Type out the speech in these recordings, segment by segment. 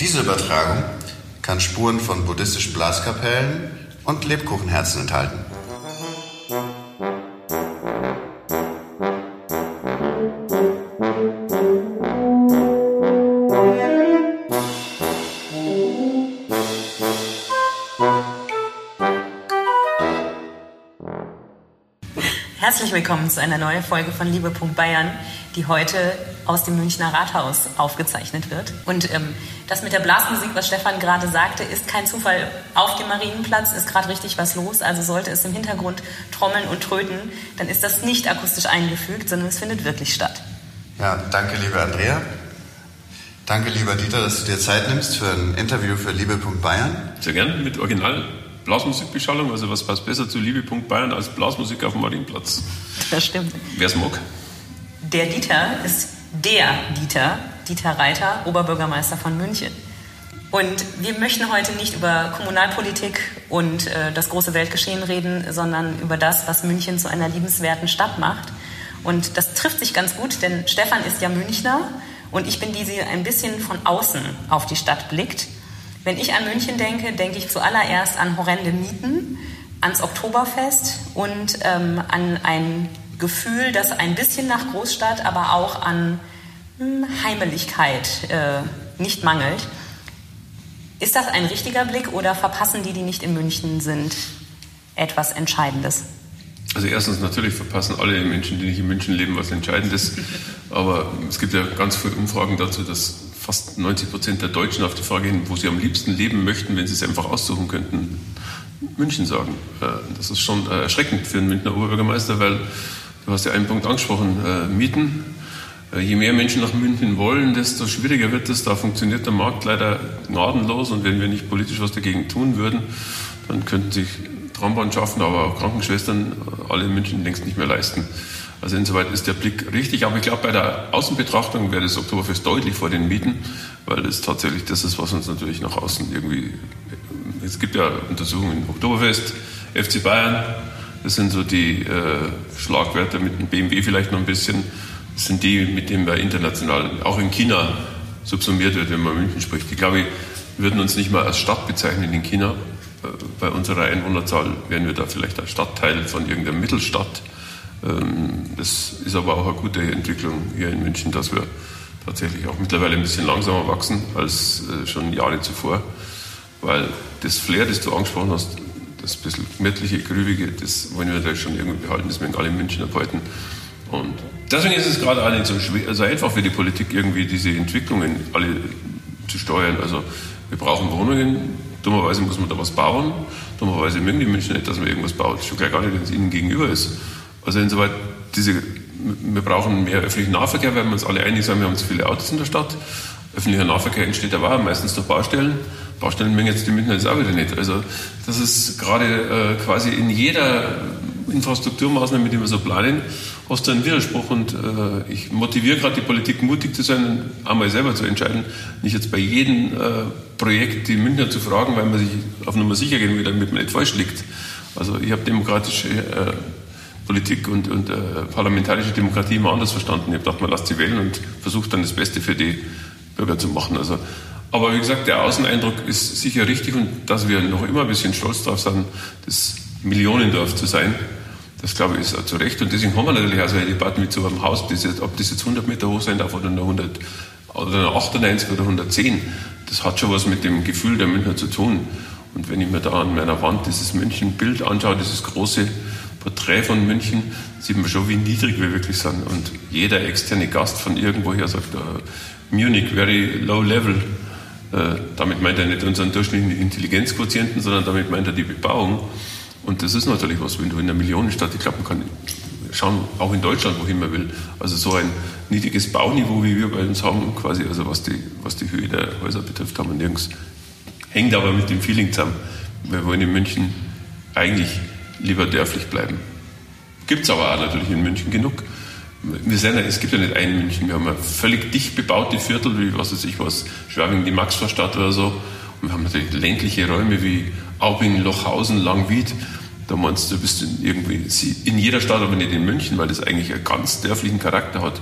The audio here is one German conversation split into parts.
Diese Übertragung kann Spuren von buddhistischen Blaskapellen und Lebkuchenherzen enthalten. Herzlich willkommen zu einer neuen Folge von Liebe. Die heute aus dem Münchner Rathaus aufgezeichnet wird. Und ähm, das mit der Blasmusik, was Stefan gerade sagte, ist kein Zufall. Auf dem Marienplatz ist gerade richtig was los. Also sollte es im Hintergrund trommeln und tröten, dann ist das nicht akustisch eingefügt, sondern es findet wirklich statt. Ja, danke, liebe Andrea. Danke, lieber Dieter, dass du dir Zeit nimmst für ein Interview für Liebe. Bayern. Sehr gerne mit Original Blasmusikbeschallung. Also was passt besser zu Liebe. Bayern als Blasmusik auf dem Marienplatz? Das stimmt. Wer es mag. Der Dieter ist der Dieter, Dieter Reiter, Oberbürgermeister von München. Und wir möchten heute nicht über Kommunalpolitik und äh, das große Weltgeschehen reden, sondern über das, was München zu einer liebenswerten Stadt macht. Und das trifft sich ganz gut, denn Stefan ist ja Münchner und ich bin die, die ein bisschen von außen auf die Stadt blickt. Wenn ich an München denke, denke ich zuallererst an horrende Mieten, ans Oktoberfest und ähm, an ein Gefühl, das ein bisschen nach Großstadt, aber auch an hm, Heimeligkeit äh, nicht mangelt. Ist das ein richtiger Blick oder verpassen die, die nicht in München sind, etwas Entscheidendes? Also erstens natürlich verpassen alle Menschen, die nicht in München leben, was Entscheidendes. Aber es gibt ja ganz viele Umfragen dazu, dass fast 90 Prozent der Deutschen auf die Frage hin, wo sie am liebsten leben möchten, wenn sie es einfach aussuchen könnten, München sagen. Äh, das ist schon erschreckend für einen Münchner Oberbürgermeister, weil du hast ja einen Punkt angesprochen, äh, Mieten. Je mehr Menschen nach München wollen, desto schwieriger wird es. Da funktioniert der Markt leider gnadenlos und wenn wir nicht politisch was dagegen tun würden, dann könnten sich Trambahn schaffen, aber auch Krankenschwestern alle in München längst nicht mehr leisten. Also insoweit ist der Blick richtig. Aber ich glaube, bei der Außenbetrachtung wäre das Oktoberfest deutlich vor den Mieten, weil es tatsächlich das ist, was uns natürlich nach außen irgendwie. Es gibt ja Untersuchungen Oktoberfest, FC Bayern, das sind so die äh, Schlagwörter mit dem BMW vielleicht noch ein bisschen. Das sind die, mit denen wir international, auch in China, subsumiert wird, wenn man München spricht. Ich glaube, wir würden uns nicht mal als Stadt bezeichnen in China. Bei unserer Einwohnerzahl wären wir da vielleicht als Stadtteil von irgendeiner Mittelstadt. Ähm, das ist aber auch eine gute Entwicklung hier in München, dass wir tatsächlich auch mittlerweile ein bisschen langsamer wachsen als äh, schon Jahre zuvor, weil das Flair, das du angesprochen hast, das bisschen gemütliche, grübige, das wollen wir da schon irgendwie behalten, das mögen alle in München abhalten. Und deswegen ist es gerade auch nicht so, schwer, also einfach für die Politik irgendwie diese Entwicklungen alle zu steuern. Also wir brauchen Wohnungen, dummerweise muss man da was bauen, dummerweise mögen die München nicht, dass man irgendwas baut, schon gleich gar nicht, wenn es ihnen gegenüber ist. Also insoweit, diese, wir brauchen mehr öffentlichen Nahverkehr, weil wir uns alle einig sind, wir haben zu viele Autos in der Stadt. Öffentlicher Nahverkehr entsteht aber meistens durch Baustellen. Baustellen mögen jetzt die Münchner jetzt auch wieder nicht. Also das ist gerade äh, quasi in jeder Infrastrukturmaßnahme, der wir so planen, hast du einen Widerspruch. Und äh, ich motiviere gerade die Politik, mutig zu sein und einmal selber zu entscheiden, nicht jetzt bei jedem äh, Projekt die Münchner zu fragen, weil man sich auf Nummer sicher gehen will, damit man nicht falsch liegt. Also ich habe demokratische äh, Politik und, und äh, parlamentarische Demokratie immer anders verstanden. Ich habe gedacht, man lasst sie wählen und versucht dann das Beste für die Bürger zu machen. Also, aber wie gesagt, der Außeneindruck ist sicher richtig und dass wir noch immer ein bisschen stolz darauf sind, das Millionendorf zu sein, das glaube ich ist auch zu Recht. Und deswegen haben wir natürlich auch so eine Debatte mit so einem Haus, ob das jetzt 100 Meter hoch sein darf oder nur 100 oder 98 oder 110. Das hat schon was mit dem Gefühl der Münchner zu tun. Und wenn ich mir da an meiner Wand dieses München-Bild anschaue, dieses große Porträt von München sieht man schon, wie niedrig wir wirklich sind. Und jeder externe Gast von irgendwoher sagt, uh, Munich, very low level. Uh, damit meint er nicht unseren durchschnittlichen Intelligenzquotienten, sondern damit meint er die Bebauung. Und das ist natürlich was, wenn du in einer Millionenstadt, ich glaube, man kann schauen, auch in Deutschland, wohin man will. Also so ein niedriges Bauniveau, wie wir bei uns haben, quasi, also was die, was die Höhe der Häuser betrifft, haben wir nirgends. Hängt aber mit dem Feeling zusammen. Wir wollen in München eigentlich lieber dörflich bleiben. Gibt es aber auch natürlich in München genug. Wir sehen ja, es gibt ja nicht ein München, wir haben ja völlig dicht bebaute Viertel, wie was weiß ich was, Schwabing, die Maxvorstadt oder so. Und wir haben natürlich ländliche Räume wie Aubing, Lochhausen, Langwied. Da meinst du, bist in irgendwie in jeder Stadt, aber nicht in München, weil das eigentlich einen ganz dörflichen Charakter hat.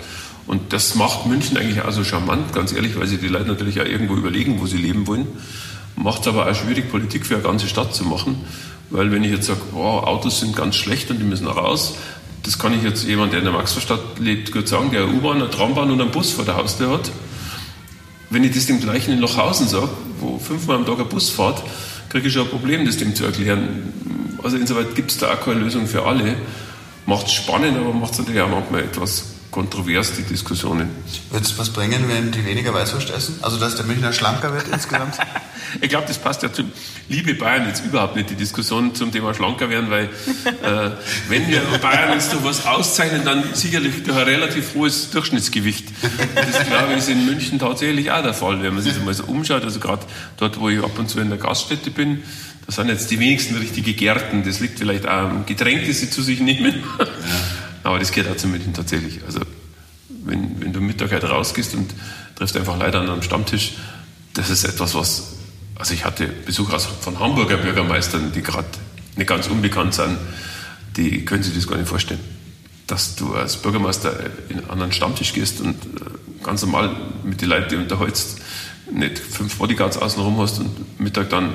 Und das macht München eigentlich auch so charmant, ganz ehrlich, weil sich die Leute natürlich auch irgendwo überlegen, wo sie leben wollen. Macht es aber auch schwierig, Politik für eine ganze Stadt zu machen. Weil wenn ich jetzt sage, wow, Autos sind ganz schlecht und die müssen raus, das kann ich jetzt jemand, der in der Maxvorstadt lebt, gut sagen, der eine U-Bahn, eine Trambahn und einen Bus vor der Haustür hat. Wenn ich das dem gleichen in Lochhausen sage, wo fünfmal am Tag ein Bus fährt, kriege ich schon ein Problem, das dem zu erklären. Also insoweit gibt es da auch keine Lösung für alle. Macht es spannend, aber macht es natürlich auch manchmal etwas kontrovers, die Diskussionen. Wird es was bringen, wenn die weniger Weißwurst essen? Also, dass der Münchner schlanker wird insgesamt? ich glaube, das passt ja zu Liebe Bayern jetzt überhaupt nicht, die Diskussion zum Thema schlanker werden, weil äh, wenn wir Bayern jetzt noch was auszeichnen, dann sicherlich durch ein relativ hohes Durchschnittsgewicht. Das glaube ich ist in München tatsächlich auch der Fall, wenn man sich mal so umschaut. Also gerade dort, wo ich ab und zu in der Gaststätte bin, da sind jetzt die wenigsten richtige Gärten. Das liegt vielleicht auch am Getränk, das sie zu sich nehmen. Ja. Aber das geht auch zu München tatsächlich. Also wenn, wenn du Mittag halt rausgehst und triffst einfach Leute an einem Stammtisch, das ist etwas, was, also ich hatte Besuch von Hamburger Bürgermeistern, die gerade nicht ganz unbekannt sind, die können sich das gar nicht vorstellen. Dass du als Bürgermeister an einen Stammtisch gehst und äh, ganz normal mit den Leuten unterhältst, nicht fünf Bodyguards außenrum hast und Mittag dann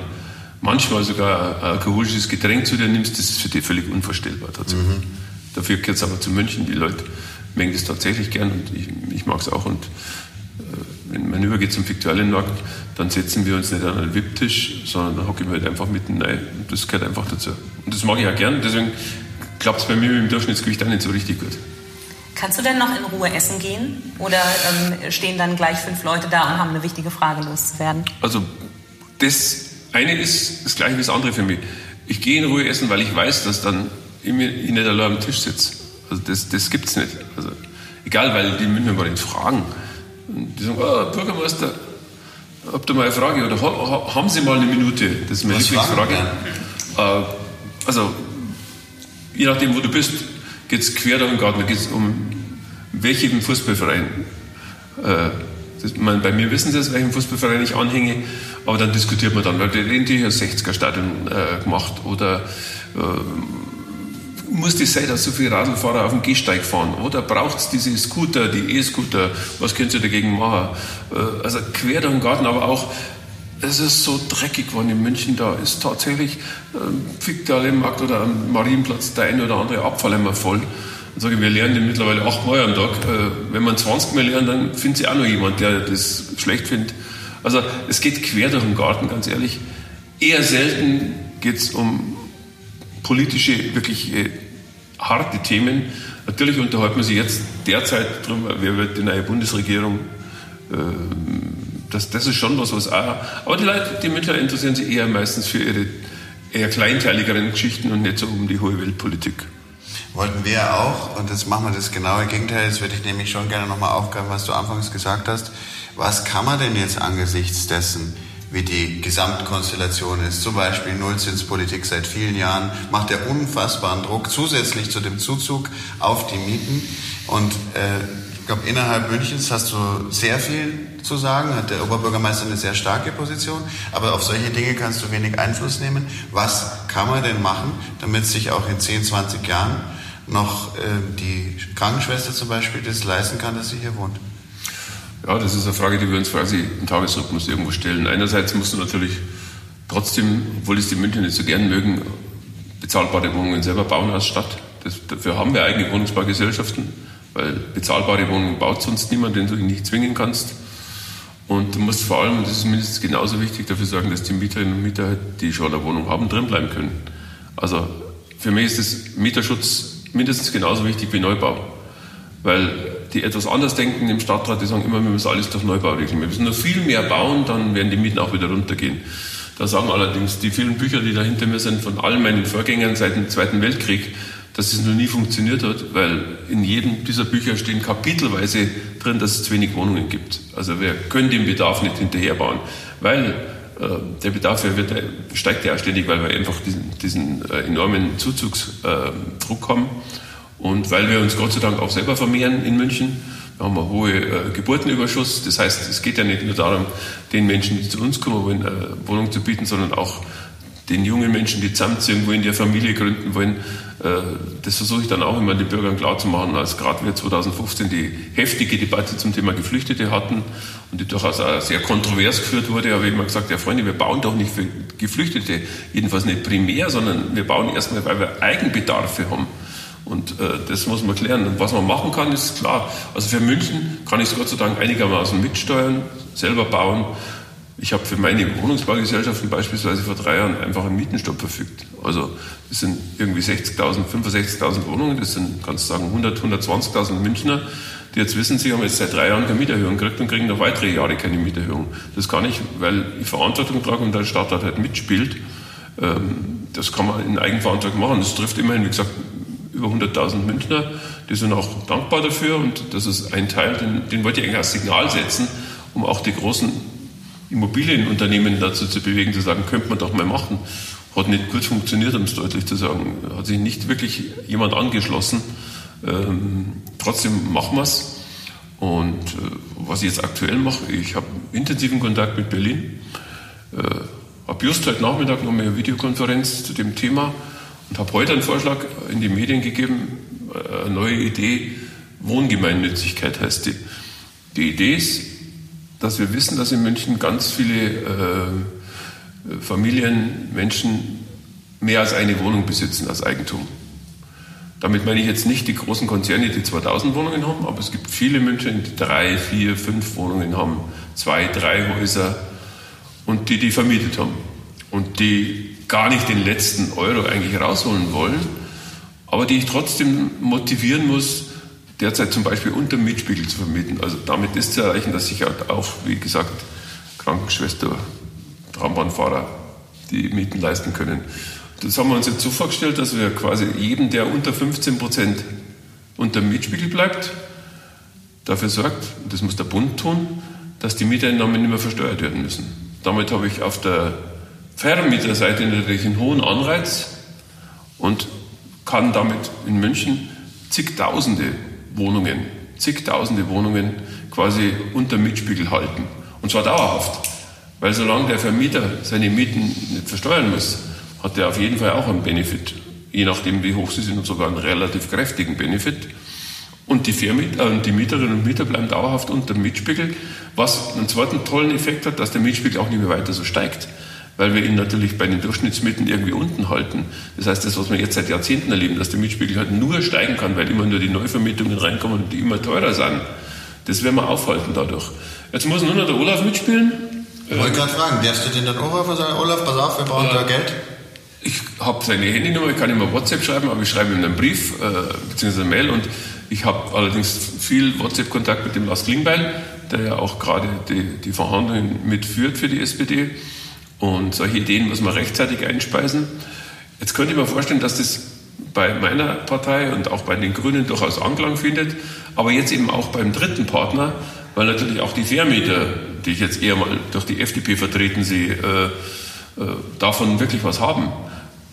manchmal sogar ein alkoholisches Getränk zu dir nimmst, das ist für dich völlig unvorstellbar tatsächlich. Mhm. Dafür gehört es aber zu München. Die Leute mögen das tatsächlich gern und ich, ich mag es auch. Und äh, wenn man übergeht zum Viktualienmarkt, dann setzen wir uns nicht an einen Wipptisch, sondern dann hocken wir halt einfach mitten rein. Und das gehört einfach dazu. Und das mag ich auch gern. Deswegen klappt es bei mir mit dem Durchschnittsgewicht auch nicht so richtig gut. Kannst du denn noch in Ruhe essen gehen? Oder ähm, stehen dann gleich fünf Leute da und haben eine wichtige Frage loszuwerden? Also, das eine ist das gleiche wie das andere für mich. Ich gehe in Ruhe essen, weil ich weiß, dass dann ich nicht allein am Tisch sitze. Also das, das gibt es nicht. Also, egal, weil die Münchner gar nicht fragen. Und die sagen, oh, Bürgermeister, habt ihr mal eine Frage oder ha, haben Sie mal eine Minute? Das ist meine Lieblingsfrage. Äh, also, je nachdem, wo du bist, geht es quer durch den Garten. Da geht es um welchen Fußballverein. Äh, das, man, bei mir wissen sie es, welchen Fußballverein ich anhänge, aber dann diskutiert man dann, weil die, die ein 60er-Stadion äh, gemacht oder äh, muss das sein, dass so viele Radlfahrer auf dem Gehsteig fahren? Oder braucht es diese Scooter, die E-Scooter? Was können Sie dagegen machen? Äh, also quer durch den Garten, aber auch, es ist so dreckig geworden in München, da ist tatsächlich äh, Markt oder am Marienplatz der eine oder andere Abfall immer voll. Und sage, wir lernen den mittlerweile achtmal am Tag. Äh, wenn man 20 Mal lernt, dann findet sich auch noch jemand, der das schlecht findet. Also es geht quer durch den Garten, ganz ehrlich. Eher selten geht es um politische, wirklich äh, harte Themen. Natürlich unterhalten wir sich jetzt derzeit darüber, wer wird die neue Bundesregierung. Äh, das, das ist schon was, was auch. Aber die Leute, die Münchner interessieren sich eher meistens für ihre eher kleinteiligeren Geschichten und nicht so um die hohe Weltpolitik. Wollten wir auch, und jetzt machen wir das genaue Gegenteil, das würde ich nämlich schon gerne nochmal aufgreifen, was du anfangs gesagt hast. Was kann man denn jetzt angesichts dessen, wie die Gesamtkonstellation ist. Zum Beispiel Nullzinspolitik seit vielen Jahren macht ja unfassbaren Druck zusätzlich zu dem Zuzug auf die Mieten. Und äh, ich glaube, innerhalb Münchens hast du sehr viel zu sagen, hat der Oberbürgermeister eine sehr starke Position, aber auf solche Dinge kannst du wenig Einfluss nehmen. Was kann man denn machen, damit sich auch in 10, 20 Jahren noch äh, die Krankenschwester zum Beispiel das leisten kann, dass sie hier wohnt? Ja, das ist eine Frage, die wir uns quasi im Tagesrhythmus irgendwo stellen. Einerseits musst du natürlich trotzdem, obwohl es die München nicht so gern mögen, bezahlbare Wohnungen selber bauen als Stadt. Das, dafür haben wir eigene Wohnungsbaugesellschaften, weil bezahlbare Wohnungen baut sonst niemand, den du nicht zwingen kannst. Und du musst vor allem, und das ist mindestens genauso wichtig, dafür sorgen, dass die Mieterinnen und Mieter, die schon eine Wohnung haben, drinbleiben können. Also für mich ist das Mieterschutz mindestens genauso wichtig wie Neubau. Weil die etwas anders denken im Stadtrat, die sagen immer, wir müssen alles durch Neubau regeln. Wir müssen nur viel mehr bauen, dann werden die Mieten auch wieder runtergehen. Da sagen allerdings die vielen Bücher, die da hinter mir sind, von all meinen Vorgängern seit dem Zweiten Weltkrieg, dass es noch nie funktioniert hat, weil in jedem dieser Bücher stehen kapitelweise drin, dass es zu wenig Wohnungen gibt. Also wir können dem Bedarf nicht hinterherbauen, weil äh, der Bedarf wird, steigt ja ständig, weil wir einfach diesen, diesen äh, enormen Zuzugsdruck haben. Und weil wir uns Gott sei Dank auch selber vermehren in München, wir haben einen hohen äh, Geburtenüberschuss. Das heißt, es geht ja nicht nur darum, den Menschen, die zu uns kommen wollen, eine Wohnung zu bieten, sondern auch den jungen Menschen, die zusammenziehen, irgendwo in der Familie gründen wollen, äh, das versuche ich dann auch immer den Bürgern klarzumachen, als gerade wir 2015 die heftige Debatte zum Thema Geflüchtete hatten und die durchaus auch sehr kontrovers geführt wurde, habe ich immer gesagt, ja Freunde, wir bauen doch nicht für Geflüchtete, jedenfalls nicht primär, sondern wir bauen erstmal, weil wir Eigenbedarfe haben. Und äh, das muss man klären. Und was man machen kann, ist klar. Also für München kann ich es Gott sei Dank einigermaßen mitsteuern, selber bauen. Ich habe für meine Wohnungsbaugesellschaften beispielsweise vor drei Jahren einfach einen Mietenstopp verfügt. Also das sind irgendwie 60.000, 65.000 Wohnungen, das sind, kannst du sagen, 100, 120.000 Münchner, die jetzt wissen, sie haben jetzt seit drei Jahren keine Mieterhöhung gekriegt und kriegen noch weitere Jahre keine Mieterhöhung. Das kann ich, weil ich Verantwortung trage und der Staat halt mitspielt. Ähm, das kann man in Eigenverantwortung machen. Das trifft immerhin, wie gesagt, über 100.000 Münchner. Die sind auch dankbar dafür und das ist ein Teil, den, den wollte ich eigentlich als Signal setzen, um auch die großen Immobilienunternehmen dazu zu bewegen, zu sagen, könnte man doch mal machen. Hat nicht gut funktioniert, um es deutlich zu sagen. Hat sich nicht wirklich jemand angeschlossen. Ähm, trotzdem machen wir es. Und äh, was ich jetzt aktuell mache, ich habe intensiven Kontakt mit Berlin. Äh, habe just heute Nachmittag noch eine Videokonferenz zu dem Thema und habe heute einen Vorschlag in die Medien gegeben, äh, eine neue Idee, Wohngemeinnützigkeit heißt die. Die Idee ist, dass wir wissen, dass in München ganz viele äh, Familien, Menschen mehr als eine Wohnung besitzen als Eigentum. Damit meine ich jetzt nicht die großen Konzerne, die 2000 Wohnungen haben, aber es gibt viele München, die drei, vier, fünf Wohnungen haben, zwei, drei Häuser und die die vermietet haben und die gar nicht den letzten Euro eigentlich rausholen wollen, aber die ich trotzdem motivieren muss, derzeit zum Beispiel unter Mietspiegel zu vermieten. Also damit ist zu erreichen, dass sich halt auch, wie gesagt, Krankenschwester, Traumbahnfahrer die Mieten leisten können. Das haben wir uns jetzt so vorgestellt, dass wir quasi jedem, der unter 15 Prozent unter Mietspiegel bleibt, dafür sorgt, und das muss der Bund tun, dass die Mieteinnahmen nicht mehr versteuert werden müssen. Damit habe ich auf der Vermieterseite natürlich einen hohen Anreiz und kann damit in München zigtausende Wohnungen, zigtausende Wohnungen quasi unter Mietspiegel halten. Und zwar dauerhaft. Weil solange der Vermieter seine Mieten nicht versteuern muss, hat er auf jeden Fall auch einen Benefit. Je nachdem, wie hoch sie sind, und sogar einen relativ kräftigen Benefit. Und die, Vermieter, äh, die Mieterinnen und Mieter bleiben dauerhaft unter dem Mietspiegel, was einen zweiten tollen Effekt hat, dass der Mietspiegel auch nicht mehr weiter so steigt weil wir ihn natürlich bei den Durchschnittsmieten irgendwie unten halten. Das heißt, das, was wir jetzt seit Jahrzehnten erleben, dass der Mietspiegel halt nur steigen kann, weil immer nur die Neuvermietungen reinkommen und die immer teurer sind, das werden wir aufhalten dadurch. Jetzt muss nur noch der Olaf mitspielen. Ich wollte gerade fragen, darfst du den dann auch sagen, Olaf, pass auf, wir brauchen ja. da Geld? Ich habe seine Handynummer, ich kann ihm WhatsApp schreiben, aber ich schreibe ihm einen Brief äh, bzw. eine Mail und ich habe allerdings viel WhatsApp-Kontakt mit dem Lars Klingbeil, der ja auch gerade die, die Verhandlungen mitführt für die SPD. Und solche Ideen muss man rechtzeitig einspeisen. Jetzt könnte ich mir vorstellen, dass das bei meiner Partei und auch bei den Grünen durchaus Anklang findet, aber jetzt eben auch beim dritten Partner, weil natürlich auch die Vermieter, die ich jetzt eher mal durch die FDP vertreten sehe, äh, äh, davon wirklich was haben.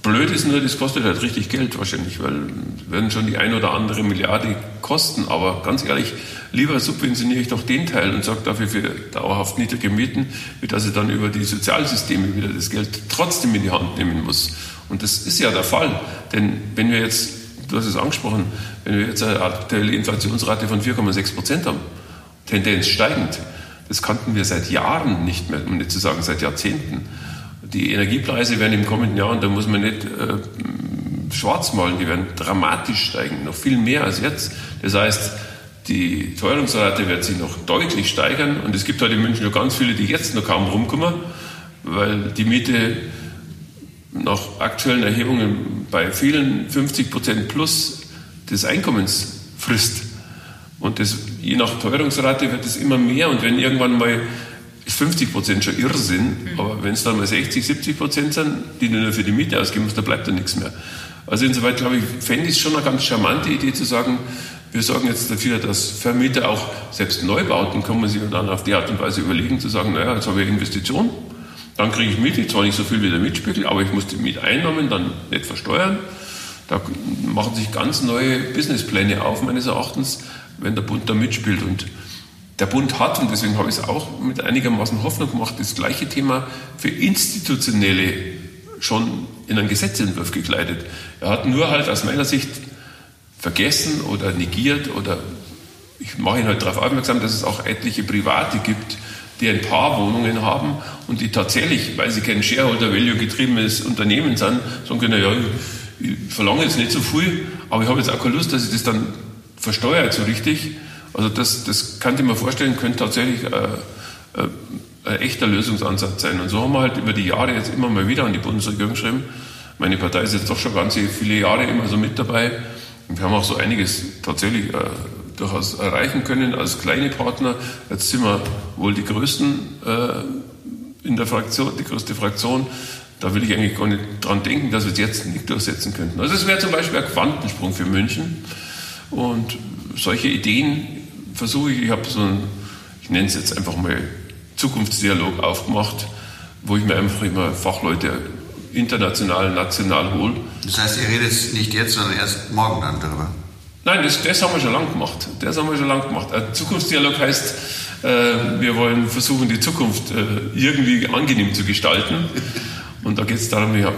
Blöd ist nur, das kostet halt richtig Geld wahrscheinlich, weil werden schon die ein oder andere Milliarde kosten. Aber ganz ehrlich, lieber subventioniere ich doch den Teil und sorge dafür für dauerhaft niedrige Mieten, wie dass ich dann über die Sozialsysteme wieder das Geld trotzdem in die Hand nehmen muss. Und das ist ja der Fall. Denn wenn wir jetzt, du hast es angesprochen, wenn wir jetzt eine aktuelle Inflationsrate von 4,6 Prozent haben, Tendenz steigend, das kannten wir seit Jahren nicht mehr, um nicht zu sagen seit Jahrzehnten die Energiepreise werden im kommenden Jahr, und da muss man nicht äh, schwarz malen, die werden dramatisch steigen, noch viel mehr als jetzt. Das heißt, die Teuerungsrate wird sich noch deutlich steigern und es gibt heute in München noch ganz viele, die jetzt noch kaum rumkommen, weil die Miete nach aktuellen Erhebungen bei vielen 50 Prozent plus des Einkommens frisst. Und das, je nach Teuerungsrate wird es immer mehr und wenn irgendwann mal ist 50 Prozent schon Irrsinn, mhm. aber wenn es dann mal 60, 70 Prozent sind, die du nur für die Miete ausgeben musst, da bleibt dann nichts mehr. Also insoweit glaube ich, fände ich es schon eine ganz charmante Idee zu sagen, wir sorgen jetzt dafür, dass Vermieter auch selbst Neubauten kann man sich dann auf die Art und Weise überlegen, zu sagen, naja, jetzt habe ich Investition, dann kriege ich Miete, zwar nicht so viel wie der Mietspiegel, aber ich muss die Mieteinnahmen dann nicht versteuern. Da machen sich ganz neue Businesspläne auf, meines Erachtens, wenn der Bund da mitspielt. Und der Bund hat, und deswegen habe ich es auch mit einigermaßen Hoffnung gemacht, das gleiche Thema für institutionelle schon in einen Gesetzentwurf gekleidet. Er hat nur halt aus meiner Sicht vergessen oder negiert oder ich mache ihn halt darauf aufmerksam, dass es auch etliche Private gibt, die ein paar Wohnungen haben und die tatsächlich, weil sie kein Shareholder-Value getriebenes Unternehmen sind, sagen können, ja, ich verlange jetzt nicht so viel, aber ich habe jetzt auch keine Lust, dass ich das dann versteuert so richtig. Also das, das kann ich mir vorstellen, könnte tatsächlich äh, äh, ein echter Lösungsansatz sein. Und so haben wir halt über die Jahre jetzt immer mal wieder an die Bundesregierung geschrieben. Meine Partei ist jetzt doch schon ganz viele Jahre immer so mit dabei. Und wir haben auch so einiges tatsächlich äh, durchaus erreichen können als kleine Partner. Jetzt sind wir wohl die größten äh, in der Fraktion, die größte Fraktion. Da will ich eigentlich gar nicht dran denken, dass wir es jetzt nicht durchsetzen könnten. Also es wäre zum Beispiel ein Quantensprung für München. Und solche Ideen versuche ich, ich habe so ein, ich nenne es jetzt einfach mal Zukunftsdialog aufgemacht, wo ich mir einfach immer Fachleute international, national hole. Das heißt, ihr redet nicht jetzt, sondern erst morgen dann darüber? Nein, das, das haben wir schon lange gemacht. Das haben wir schon lange gemacht. Ein Zukunftsdialog heißt, äh, wir wollen versuchen, die Zukunft äh, irgendwie angenehm zu gestalten. Und da geht es darum, ich habe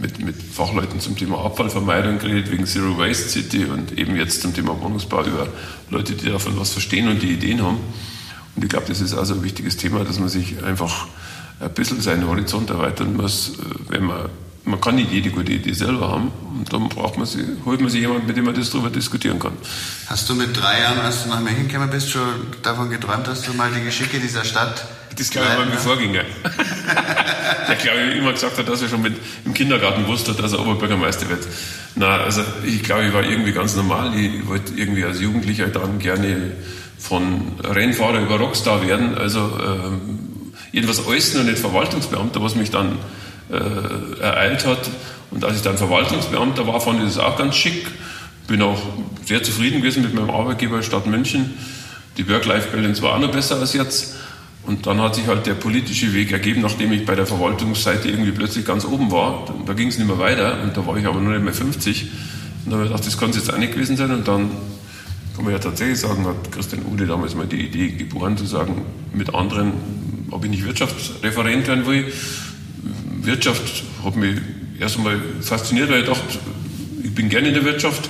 mit, mit Fachleuten zum Thema Abfallvermeidung geredet, wegen Zero Waste City und eben jetzt zum Thema Wohnungsbau über Leute, die davon was verstehen und die Ideen haben. Und ich glaube, das ist also ein wichtiges Thema, dass man sich einfach ein bisschen seinen Horizont erweitern muss, äh, wenn man man kann nicht jede gute Idee selber haben. Und dann braucht man sie, holt man sich jemanden, mit dem man das darüber diskutieren kann. Hast du mit drei Jahren, als du nach München gekommen bist, schon davon geträumt, dass du mal die Geschicke dieser Stadt. Das glaube ich war mein Vorgänger. der glaube ich immer gesagt hat, dass er schon mit, im Kindergarten wusste, dass er Oberbürgermeister wird. Na, also ich glaube, ich war irgendwie ganz normal. Ich wollte irgendwie als Jugendlicher dann gerne von Rennfahrer über Rockstar werden. Also ähm, jedenfalls alles nur nicht Verwaltungsbeamter, was mich dann äh, ereilt hat. Und als ich dann Verwaltungsbeamter war, fand ich das auch ganz schick. Bin auch sehr zufrieden gewesen mit meinem Arbeitgeber Stadt München. Die Work-Life-Balance war auch noch besser als jetzt. Und dann hat sich halt der politische Weg ergeben, nachdem ich bei der Verwaltungsseite irgendwie plötzlich ganz oben war. Da ging es nicht mehr weiter und da war ich aber nur nicht mehr 50. Und da habe ich gedacht, das kann es jetzt auch nicht gewesen sein. Und dann kann man ja tatsächlich sagen, hat Christian Ude damals mal die Idee geboren, zu sagen, mit anderen, ob ich nicht Wirtschaftsreferent werden will. Wirtschaft hat mich erst einmal fasziniert, weil ich dachte, ich bin gerne in der Wirtschaft.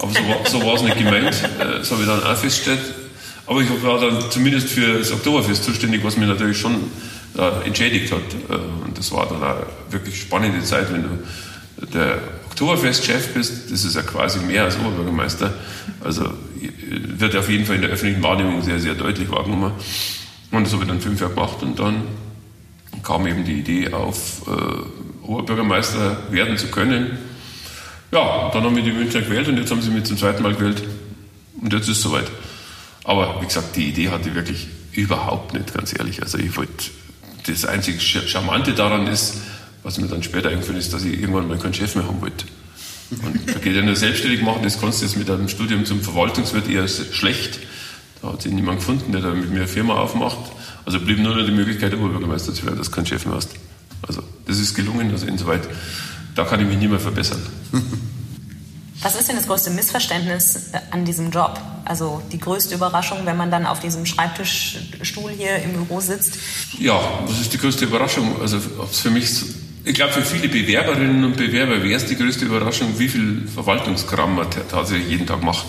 Aber so war, so es nicht gemeint. Äh, das habe ich dann auch festgestellt. Aber ich war dann zumindest für das Oktoberfest zuständig, was mich natürlich schon äh, entschädigt hat. Äh, und das war dann auch wirklich spannende Zeit, wenn du der Oktoberfestchef bist. Das ist ja quasi mehr als Oberbürgermeister. Also wird auf jeden Fall in der öffentlichen Wahrnehmung sehr, sehr deutlich wahrgenommen. Und das habe ich dann fünf Jahre gemacht und dann kam eben die Idee auf, äh, Oberbürgermeister werden zu können. Ja, dann haben wir die Münchner gewählt und jetzt haben sie mich zum zweiten Mal gewählt und jetzt ist es soweit. Aber wie gesagt, die Idee hatte ich wirklich überhaupt nicht, ganz ehrlich. Also ich wollte, das einzige Charmante daran ist, was mir dann später eingefallen ist, dass ich irgendwann mal keinen Chef mehr haben wollte. Und da geht ja nur selbstständig machen, das kannst du jetzt mit einem Studium zum Verwaltungswirt eher schlecht. Da hat sich niemand gefunden, der da mit mir eine Firma aufmacht. Also blieb nur noch die Möglichkeit, Oberbürgermeister zu werden, dass du kein Chef mehr hast. Also das ist gelungen, also insoweit, da kann ich mich nicht mehr verbessern. Was ist denn das größte Missverständnis äh, an diesem Job? Also die größte Überraschung, wenn man dann auf diesem Schreibtischstuhl hier im Büro sitzt? Ja, was ist die größte Überraschung? Also für mich, ich glaube für viele Bewerberinnen und Bewerber wäre es die größte Überraschung, wie viel Verwaltungskram man tatsächlich jeden Tag macht.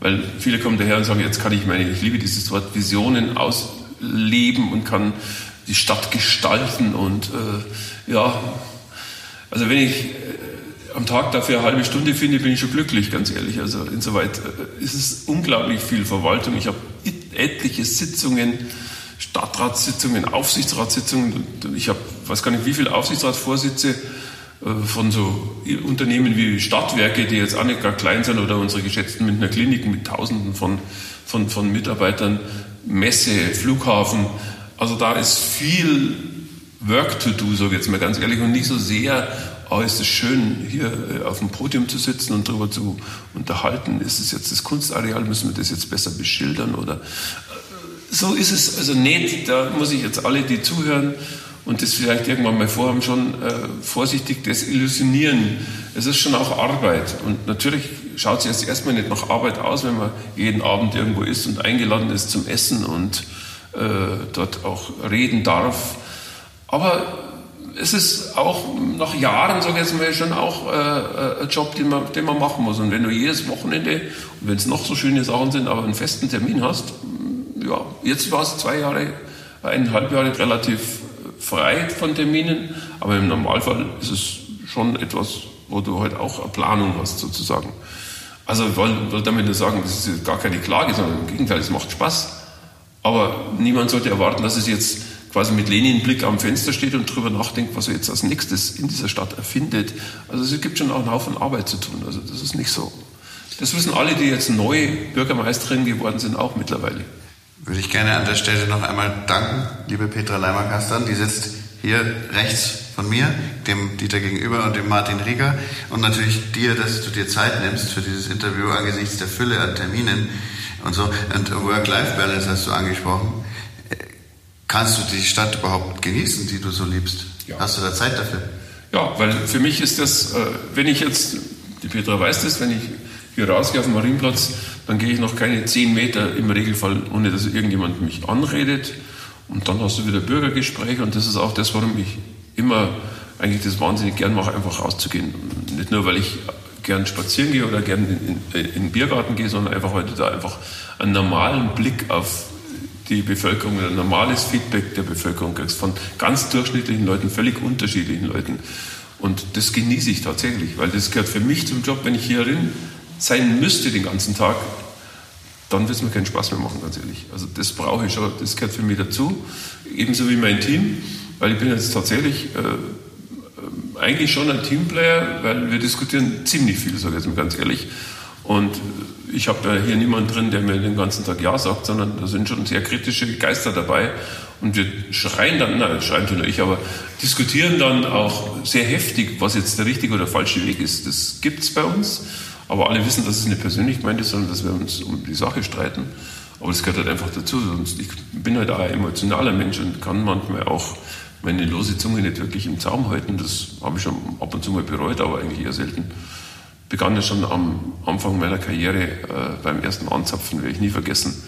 Weil viele kommen daher und sagen, jetzt kann ich meine, ich liebe dieses Wort Visionen aus, leben und kann die Stadt gestalten. Und äh, ja, also wenn ich äh, am Tag dafür eine halbe Stunde finde, bin ich schon glücklich, ganz ehrlich. Also insoweit äh, ist es unglaublich viel Verwaltung. Ich habe etliche Sitzungen, Stadtratssitzungen, Aufsichtsratssitzungen. Ich habe, weiß gar nicht, wie viele Aufsichtsratsvorsitze äh, von so Unternehmen wie Stadtwerke, die jetzt auch nicht gar klein sind, oder unsere geschätzten Münchner Kliniken mit Tausenden von, von, von Mitarbeitern. Messe, Flughafen. Also da ist viel Work to do, sage ich jetzt mal ganz ehrlich, und nicht so sehr, oh, ist es schön, hier äh, auf dem Podium zu sitzen und darüber zu unterhalten. Ist es jetzt das Kunstareal, müssen wir das jetzt besser beschildern oder so ist es also nicht. Da muss ich jetzt alle, die zuhören und das vielleicht irgendwann mal vorhaben, schon äh, vorsichtig desillusionieren. Es ist schon auch Arbeit. Und natürlich schaut es jetzt erstmal nicht nach Arbeit aus, wenn man jeden Abend irgendwo ist und eingeladen ist zum Essen und äh, dort auch reden darf. Aber es ist auch nach Jahren, sage ich jetzt mal, schon auch äh, äh, ein Job, den man, den man machen muss. Und wenn du jedes Wochenende, wenn es noch so schöne Sachen sind, aber einen festen Termin hast, ja, jetzt war es zwei Jahre, eineinhalb Jahre relativ frei von Terminen, aber im Normalfall ist es schon etwas, wo du halt auch eine Planung hast sozusagen. Also ich will damit nur sagen, das ist gar keine Klage, sondern im Gegenteil, es macht Spaß. Aber niemand sollte erwarten, dass es jetzt quasi mit Lenin-Blick am Fenster steht und darüber nachdenkt, was er jetzt als nächstes in dieser Stadt erfindet. Also es gibt schon auch einen Haufen Arbeit zu tun. Also das ist nicht so. Das wissen alle, die jetzt neu Bürgermeisterin geworden sind, auch mittlerweile. Würde ich gerne an der Stelle noch einmal danken, liebe Petra Leimer-Kastern. Die sitzt hier rechts von mir, dem Dieter gegenüber und dem Martin Rieger. Und natürlich dir, dass du dir Zeit nimmst für dieses Interview angesichts der Fülle an Terminen und so. Und Work-Life-Balance hast du angesprochen. Kannst du die Stadt überhaupt genießen, die du so liebst? Ja. Hast du da Zeit dafür? Ja, weil für mich ist das, äh, wenn ich jetzt, die Petra weiß das, wenn ich hier rausgehe auf den Marienplatz, dann gehe ich noch keine zehn Meter im Regelfall, ohne dass irgendjemand mich anredet. Und dann hast du wieder Bürgergespräche und das ist auch das, warum ich immer eigentlich das wahnsinnig gern mache, einfach rauszugehen. Nicht nur, weil ich gern spazieren gehe oder gern in, in, in den Biergarten gehe, sondern einfach, weil du da einfach einen normalen Blick auf die Bevölkerung, ein normales Feedback der Bevölkerung kriegst, von ganz durchschnittlichen Leuten, völlig unterschiedlichen Leuten. Und das genieße ich tatsächlich, weil das gehört für mich zum Job, wenn ich hierin sein müsste den ganzen Tag, dann wird es mir keinen Spaß mehr machen, ganz ehrlich. Also das brauche ich schon, das gehört für mich dazu, ebenso wie mein Team, weil ich bin jetzt tatsächlich äh, äh eigentlich schon ein Teamplayer, weil wir diskutieren ziemlich viel, sage ich jetzt mal ganz ehrlich. Und ich habe ja hier niemanden drin, der mir den ganzen Tag Ja sagt, sondern da sind schon sehr kritische Geister dabei. Und wir schreien dann, nein, schreien nur ich, aber diskutieren dann auch sehr heftig, was jetzt der richtige oder falsche Weg ist. Das gibt es bei uns. Aber alle wissen, dass es nicht persönlich gemeint ist, sondern dass wir uns um die Sache streiten. Aber das gehört halt einfach dazu. Ich bin halt auch ein emotionaler Mensch und kann manchmal auch meine lose Zunge nicht wirklich im Zaum halten. Das habe ich schon ab und zu mal bereut, aber eigentlich eher selten begann ja schon am Anfang meiner Karriere äh, beim ersten Anzapfen, werde ich nie vergessen,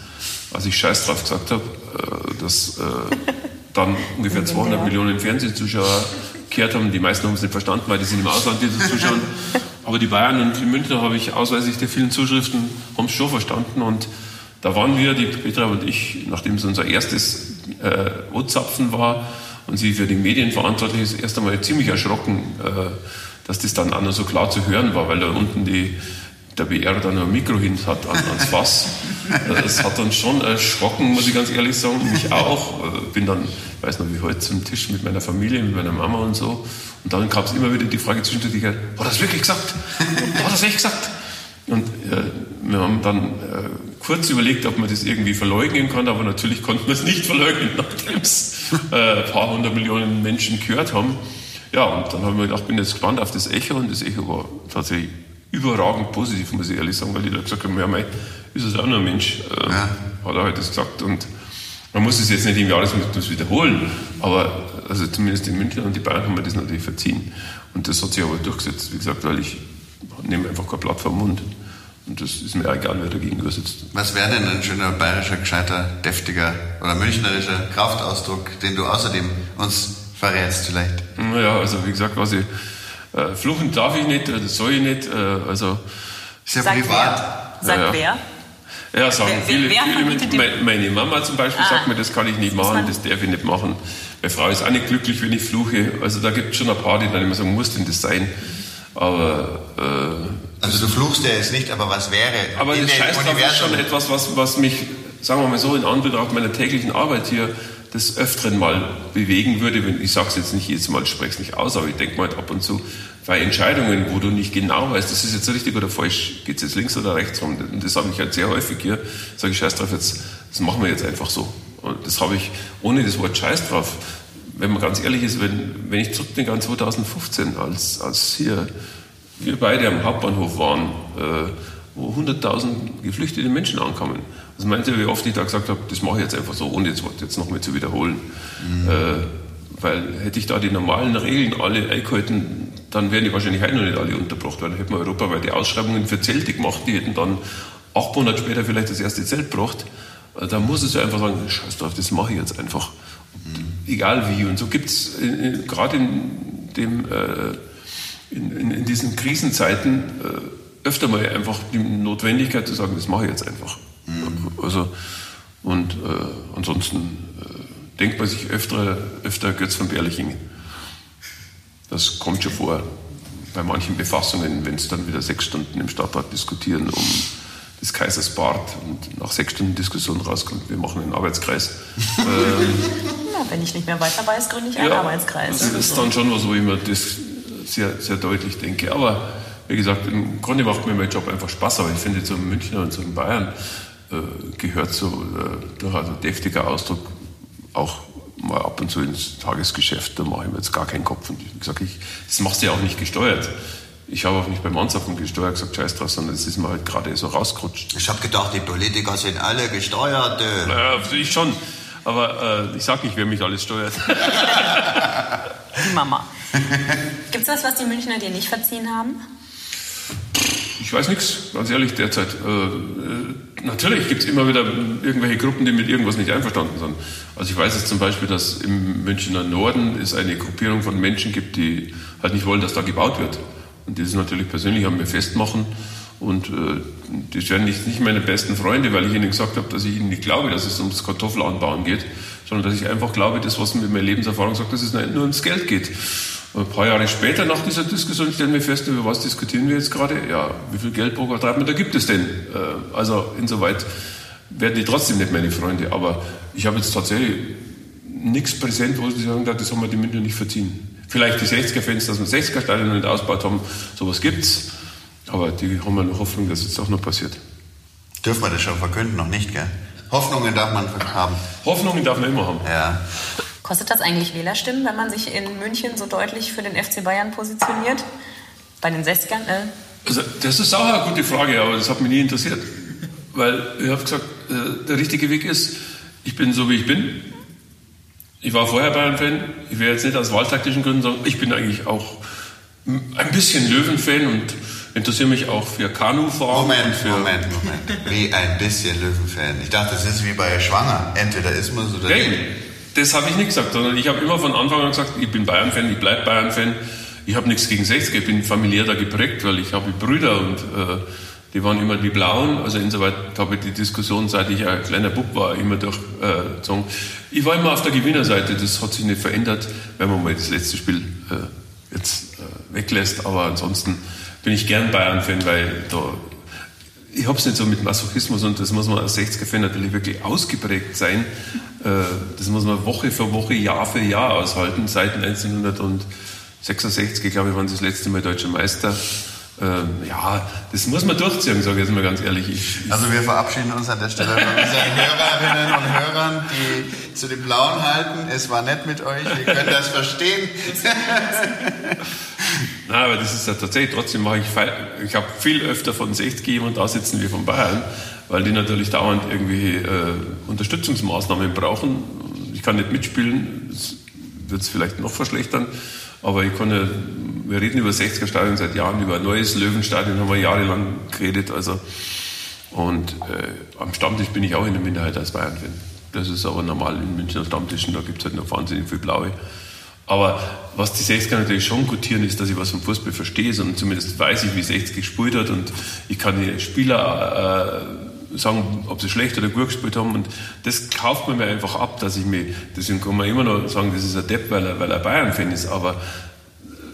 als ich Scheiß drauf gesagt habe, äh, dass äh, dann ungefähr 200 Millionen Fernsehzuschauer gehört haben. Die meisten haben es nicht verstanden, weil die sind im Ausland, die das zuschauen. Aber die Bayern und die Münchner habe ich ausweislich der vielen Zuschriften haben es schon verstanden. Und da waren wir, die Petra und ich, nachdem es unser erstes äh, O-Zapfen war und sie für die Medien verantwortlich ist, erst einmal ziemlich erschrocken, äh, dass das dann auch noch so klar zu hören war, weil da unten die, der BR dann noch ein Mikro hin hat an, ans Fass. Das hat dann schon erschrocken, muss ich ganz ehrlich sagen. Mich auch. Äh, bin dann, ich weiß noch wie heute, zum Tisch mit meiner Familie, mit meiner Mama und so. Und dann gab es immer wieder die Frage zwischendurch, hat das wirklich gesagt? Hat das echt gesagt? Und äh, wir haben dann äh, kurz überlegt, ob man das irgendwie verleugnen kann, aber natürlich konnten wir es nicht verleugnen, nachdem es äh, ein paar hundert Millionen Menschen gehört haben. Ja, und dann habe ich mir gedacht, bin jetzt gespannt auf das Echo und das Echo war tatsächlich überragend positiv, muss ich ehrlich sagen, weil die Leute gesagt haben, ja, mei, ist es auch nur ein Mensch, äh, ja. hat er halt das gesagt und man muss es jetzt nicht im Jahresrhythmus wiederholen, aber also zumindest die Münchner und die Bayern haben mir das natürlich verziehen. Und das hat sich aber durchgesetzt, wie gesagt, weil ich nehme einfach kein Blatt vom Mund. Und das ist mir egal, wer dagegen sitzt. Was wäre denn ein schöner bayerischer, gescheiter, deftiger oder münchnerischer Kraftausdruck, den du außerdem uns verrätst vielleicht. Naja, also wie gesagt, quasi, äh, fluchen darf ich nicht, das soll ich nicht. Äh, also, ist ja Sagt privat. Wer? Sagt ja, ja. wer? Ja, sagen wer, viele, wer viele mit, meine Mama zum Beispiel ah, sagt mir, das kann ich nicht machen, das darf ich nicht machen. Meine Frau ist auch nicht glücklich, wenn ich fluche. Also da gibt es schon ein paar, die dann immer sagen, muss denn das sein? Aber äh, also du fluchst ja jetzt nicht, aber was wäre? Aber das Scheißdrauf ist schon etwas, was, was mich, sagen wir mal so, in Anbetracht meiner täglichen Arbeit hier des Öfteren mal bewegen würde. Ich sage es jetzt nicht jedes Mal, spreche es nicht aus, aber ich denke mal ab und zu bei Entscheidungen, wo du nicht genau weißt, das ist jetzt richtig oder falsch, geht es jetzt links oder rechts rum. Und das habe ich halt sehr häufig hier. Sage ich, scheiß drauf, jetzt, das machen wir jetzt einfach so. Und das habe ich ohne das Wort scheiß drauf. Wenn man ganz ehrlich ist, wenn, wenn ich zurückdenke an 2015, als, als hier wir beide am Hauptbahnhof waren, äh, wo 100.000 geflüchtete Menschen ankamen. Also meinte ihr, wie oft ich da gesagt habe, das mache ich jetzt einfach so, ohne das Wort jetzt nochmal zu wiederholen. Mhm. Äh, weil hätte ich da die normalen Regeln alle eingehalten, dann wären die wahrscheinlich heute noch nicht alle unterbracht, weil dann hätten wir europaweite Ausschreibungen für Zelte gemacht, die hätten dann acht Monate später vielleicht das erste Zelt gebracht. Äh, da muss es ja einfach sagen, scheiß drauf, das mache ich jetzt einfach. Mhm. egal wie. Und so gibt es gerade in, dem, äh, in, in, in, diesen Krisenzeiten äh, öfter mal einfach die Notwendigkeit zu sagen, das mache ich jetzt einfach. Also, und äh, ansonsten äh, denkt man sich öfter, öfter Götz von Berliching. Das kommt schon vor bei manchen Befassungen, wenn es dann wieder sechs Stunden im Stadtrat diskutieren um des Kaisers Bart und nach sechs Stunden Diskussion rauskommt, wir machen einen Arbeitskreis. ähm, ja, wenn ich nicht mehr weiter weiß, gründe ich einen ja, Arbeitskreis. Das ist dann schon was, wo ich mir das sehr, sehr deutlich denke. Aber wie gesagt, im Grunde macht mir mein Job einfach Spaß, aber ich finde, zum Münchner und zum Bayern gehört so äh, durch also deftiger Ausdruck auch mal ab und zu ins Tagesgeschäft. Da mache ich mir jetzt gar keinen Kopf. Und wie gesagt, ich, das machst du ja auch nicht gesteuert. Ich habe auch nicht beim Ansaufen gesteuert gesagt, scheiß drauf, sondern es ist mir halt gerade so rausgerutscht. Ich habe gedacht, die Politiker sind alle gesteuert. Naja, ich schon. Aber äh, ich sage nicht, wer mich alles steuert. die Mama. Gibt es was, was die Münchner dir nicht verziehen haben? Ich weiß nichts, ganz ehrlich, derzeit. Äh, äh natürlich gibt es immer wieder irgendwelche Gruppen, die mit irgendwas nicht einverstanden sind. Also ich weiß jetzt zum Beispiel, dass im Münchner Norden es eine Gruppierung von Menschen gibt, die halt nicht wollen, dass da gebaut wird. Und das ist natürlich persönlich an mir festmachen. Und äh, das wären nicht, nicht meine besten Freunde, weil ich ihnen gesagt habe, dass ich ihnen nicht glaube, dass es ums Kartoffelanbauen geht, sondern dass ich einfach glaube, das, was mir mit meiner Lebenserfahrung sagt, dass es nur ums Geld geht. Ein paar Jahre später nach dieser Diskussion stellen wir fest, über was diskutieren wir jetzt gerade? Ja, wie viel Geld pro Quadratmeter gibt es denn? Äh, also insoweit werden die trotzdem nicht meine Freunde. Aber ich habe jetzt tatsächlich nichts präsent, wo sie sagen, das haben wir die München nicht verziehen. Vielleicht die 60er-Fans, dass wir 60er-Stadion nicht ausgebaut haben, sowas gibt's. Aber die haben wir noch Hoffnung, dass es auch noch passiert. Dürfen wir das schon verkünden? Noch nicht, gell? Hoffnungen darf man haben. Hoffnungen darf man immer haben. Ja. Kostet das eigentlich Wählerstimmen, wenn man sich in München so deutlich für den FC Bayern positioniert? Bei den 60ern? Äh? Also, das ist auch eine gute Frage, aber das hat mich nie interessiert. Weil ich habe gesagt, äh, der richtige Weg ist, ich bin so wie ich bin. Ich war vorher Bayern-Fan. Ich werde jetzt nicht aus wahltaktischen Gründen sagen, ich bin eigentlich auch ein bisschen Löwen-Fan und interessiere mich auch für Kanufahren. Moment, für Moment, Moment. Wie ein bisschen Löwen-Fan. Ich dachte, das ist wie bei Schwanger. Entweder ist man so oder nee, Das habe ich nicht gesagt, sondern ich habe immer von Anfang an gesagt, ich bin Bayern-Fan, ich bleibe Bayern-Fan. Ich habe nichts gegen 60, ich bin familiär da geprägt, weil ich habe Brüder und äh, die waren immer die Blauen. Also insoweit habe ich die Diskussion, seit ich ein kleiner Bub war, immer durchgezogen. Äh, ich war immer auf der Gewinnerseite, das hat sich nicht verändert, wenn man mal das letzte Spiel äh, jetzt äh, weglässt. Aber ansonsten bin ich gern Bayern-Fan, weil da ich habe es nicht so mit Masochismus und das muss man als 60er-Fan natürlich wirklich ausgeprägt sein. Äh, das muss man Woche für Woche, Jahr für Jahr aushalten. Seit 1966, glaube ich, waren sie das letzte Mal deutscher Meister. Ähm, ja, das muss man durchziehen, sage ich jetzt mal ganz ehrlich. Ich, also wir verabschieden uns an der Stelle von unseren Hörerinnen und Hörern, die zu den Blauen halten. Es war nett mit euch, ihr könnt das verstehen. Nein, aber das ist ja tatsächlich, trotzdem mache ich, ich habe viel öfter von 60 jemand da sitzen wie von Bayern, weil die natürlich dauernd irgendwie äh, Unterstützungsmaßnahmen brauchen. Ich kann nicht mitspielen, das wird es vielleicht noch verschlechtern. Aber ich kann ja, wir reden über 60er Stadion seit Jahren, über ein neues Löwenstadion haben wir jahrelang geredet. Also, und äh, am Stammtisch bin ich auch in der Minderheit als Bayern-Fan. Das ist aber normal in Münchner Stammtischen, da gibt es halt noch wahnsinnig viel Blaue. Aber was die 60er natürlich schon gutieren, ist, dass ich was vom Fußball verstehe und zumindest weiß ich, wie 60 gespielt hat und ich kann die Spieler äh, sagen, ob sie schlecht oder gut gespielt haben. Und das kauft man mir einfach ab, dass ich mir, deswegen kann man immer noch sagen, das ist ein Depp, weil er, weil er Bayern-Fan ist. Aber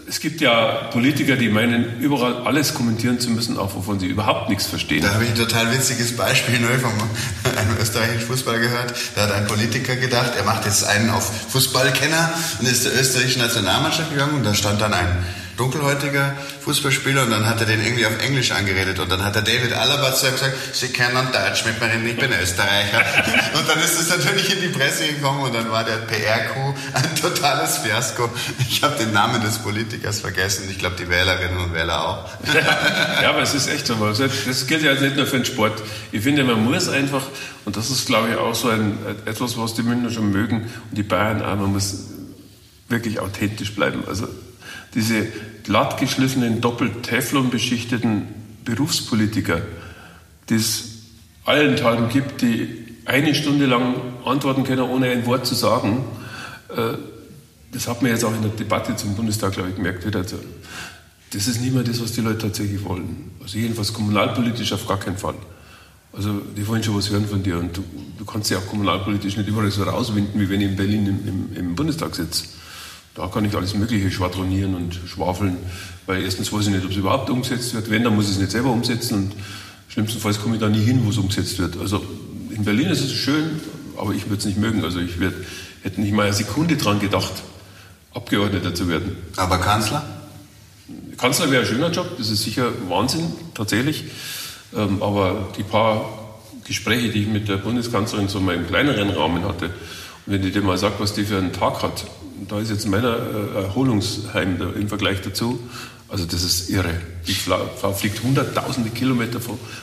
es gibt ja Politiker, die meinen, überall alles kommentieren zu müssen, auch wovon sie überhaupt nichts verstehen. Da habe ich ein total witziges Beispiel neu von einem österreichischen Fußball gehört. Da hat ein Politiker gedacht, er macht jetzt einen auf Fußballkenner und ist der österreichischen Nationalmannschaft gegangen und da stand dann ein dunkelhäutiger Fußballspieler und dann hat er den irgendwie auf Englisch angeredet und dann hat der David Alaba zu ihm gesagt, Sie können Deutsch mit mir ich bin Österreicher. und dann ist es natürlich in die Presse gekommen und dann war der PR-Coup ein totales Fiasko. Ich habe den Namen des Politikers vergessen, ich glaube die Wählerinnen und Wähler auch. ja, aber es ist echt so, das gilt ja nicht nur für den Sport. Ich finde, man muss einfach, und das ist glaube ich auch so ein, etwas, was die Münchner schon mögen und die Bayern auch, man muss wirklich authentisch bleiben. Also diese glatt geschliffenen, doppelt Teflon beschichteten Berufspolitiker, die es allenthalben gibt, die eine Stunde lang antworten können, ohne ein Wort zu sagen, äh, das hat man jetzt auch in der Debatte zum Bundestag, glaube ich, gemerkt. Also, das ist nicht mehr das, was die Leute tatsächlich wollen. Also jedenfalls kommunalpolitisch auf gar keinen Fall. Also die wollen schon was hören von dir und du, du kannst ja auch kommunalpolitisch nicht überall so rauswinden, wie wenn ich in Berlin im, im, im Bundestag sitze. Da kann ich alles Mögliche schwadronieren und schwafeln, weil erstens weiß ich nicht, ob es überhaupt umgesetzt wird. Wenn, dann muss ich es nicht selber umsetzen und schlimmstenfalls komme ich da nie hin, wo es umgesetzt wird. Also in Berlin ist es schön, aber ich würde es nicht mögen. Also ich werd, hätte nicht mal eine Sekunde dran gedacht, Abgeordneter zu werden. Aber Kanzler? Kanzler wäre ein schöner Job, das ist sicher Wahnsinn, tatsächlich. Ähm, aber die paar Gespräche, die ich mit der Bundeskanzlerin so mal im kleineren Rahmen hatte, wenn die dir mal sagt, was die für einen Tag hat, da ist jetzt mein äh, Erholungsheim im Vergleich dazu, also das ist irre. Die Frau fliegt hunderttausende Kilometer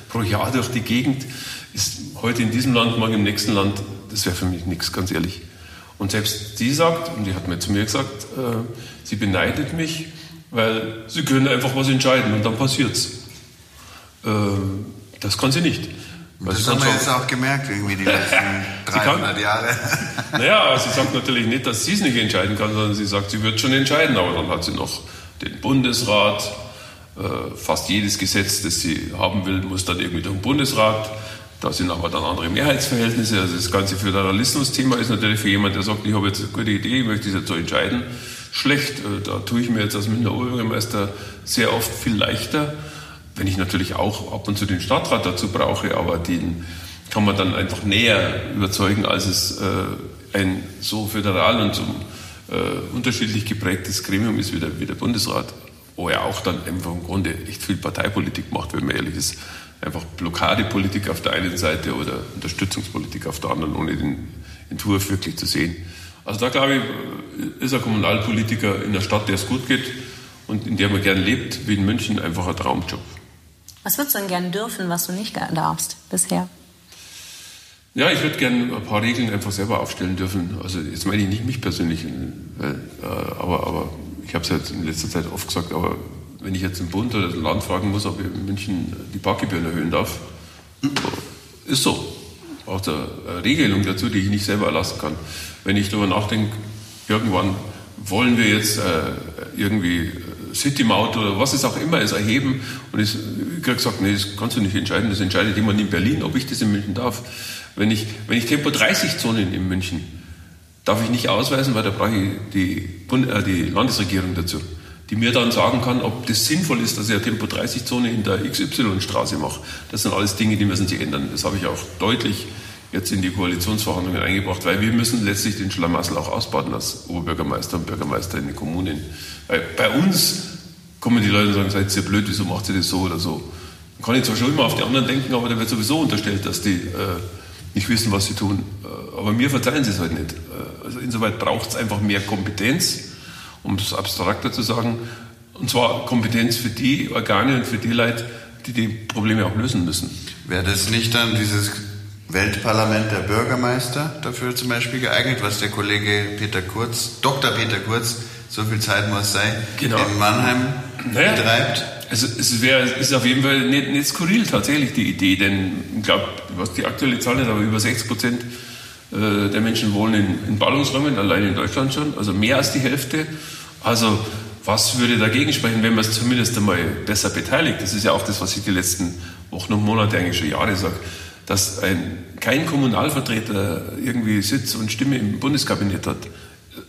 pro Jahr durch die Gegend, ist heute in diesem Land, morgen im nächsten Land, das wäre für mich nichts, ganz ehrlich. Und selbst sie sagt, und die hat mir zu mir gesagt, äh, sie beneidet mich, weil sie können einfach was entscheiden und dann passiert's. Äh, das kann sie nicht. Das haben wir jetzt auch gemerkt, irgendwie die letzten 300 kann, Jahre. Naja, sie sagt natürlich nicht, dass sie es nicht entscheiden kann, sondern sie sagt, sie wird schon entscheiden, aber dann hat sie noch den Bundesrat. Äh, fast jedes Gesetz, das sie haben will, muss dann irgendwie durch den Bundesrat. Da sind aber dann andere Mehrheitsverhältnisse. Also das ganze Föderalismus-Thema ist natürlich für jemanden, der sagt, ich habe jetzt eine gute Idee, ich möchte das jetzt so entscheiden, schlecht. Äh, da tue ich mir jetzt als Münchner Oberbürgermeister sehr oft viel leichter wenn ich natürlich auch ab und zu den Stadtrat dazu brauche, aber den kann man dann einfach näher überzeugen, als es äh, ein so föderal und so äh, unterschiedlich geprägtes Gremium ist wie der, wie der Bundesrat, wo er auch dann einfach im Grunde echt viel Parteipolitik macht, wenn man ehrlich ist. Einfach Blockadepolitik auf der einen Seite oder Unterstützungspolitik auf der anderen, ohne den Entwurf wirklich zu sehen. Also da glaube ich, ist ein Kommunalpolitiker in der Stadt, der es gut geht und in der man gern lebt, wie in München, einfach ein Traumjob. Was würdest du denn gerne dürfen, was du nicht darfst bisher? Ja, ich würde gerne ein paar Regeln einfach selber aufstellen dürfen. Also jetzt meine ich nicht mich persönlich, äh, aber, aber ich habe es jetzt in letzter Zeit oft gesagt, aber wenn ich jetzt den Bund oder das Land fragen muss, ob ich in München die Parkgebühren erhöhen darf, ist so. Auch eine Regelung dazu, die ich nicht selber erlassen kann. Wenn ich darüber nachdenke, irgendwann wollen wir jetzt äh, irgendwie City-Maut oder was es auch immer ist, erheben. Und ich habe gesagt, nee, das kannst du nicht entscheiden, das entscheidet jemand in Berlin, ob ich das in München darf. Wenn ich, wenn ich Tempo 30 Zonen in München darf ich nicht ausweisen, weil da brauche ich die, Bund, äh, die Landesregierung dazu, die mir dann sagen kann, ob das sinnvoll ist, dass ich eine Tempo 30 Zone in der XY-Straße mache. Das sind alles Dinge, die müssen sich ändern. Das habe ich auch deutlich jetzt in die Koalitionsverhandlungen eingebracht, weil wir müssen letztlich den Schlamassel auch ausbaden als Oberbürgermeister und Bürgermeister in den Kommunen. Weil bei uns kommen die Leute und sagen, seid ihr blöd, wieso macht ihr das so oder so? Man kann ich zwar schon immer auf die anderen denken, aber da wird sowieso unterstellt, dass die äh, nicht wissen, was sie tun. Äh, aber mir verzeihen sie es halt nicht. Äh, also insoweit braucht es einfach mehr Kompetenz, um es abstrakter zu sagen. Und zwar Kompetenz für die Organe und für die Leute, die die Probleme auch lösen müssen. Wäre das nicht dann dieses Weltparlament der Bürgermeister dafür zum Beispiel geeignet, was der Kollege Peter Kurz, Dr. Peter Kurz, so viel Zeit muss sein, genau. in Mannheim naja, betreibt? Also es wäre, ist auf jeden Fall nicht, nicht skurril tatsächlich die Idee, denn ich glaube, was die aktuelle Zahl ist, aber über 60 Prozent äh, der Menschen wohnen in, in Ballungsräumen, allein in Deutschland schon, also mehr als die Hälfte. Also was würde dagegen sprechen, wenn man es zumindest einmal besser beteiligt? Das ist ja auch das, was ich die letzten Wochen und Monate, eigentlich schon Jahre sage dass ein, kein Kommunalvertreter irgendwie Sitz und Stimme im Bundeskabinett hat,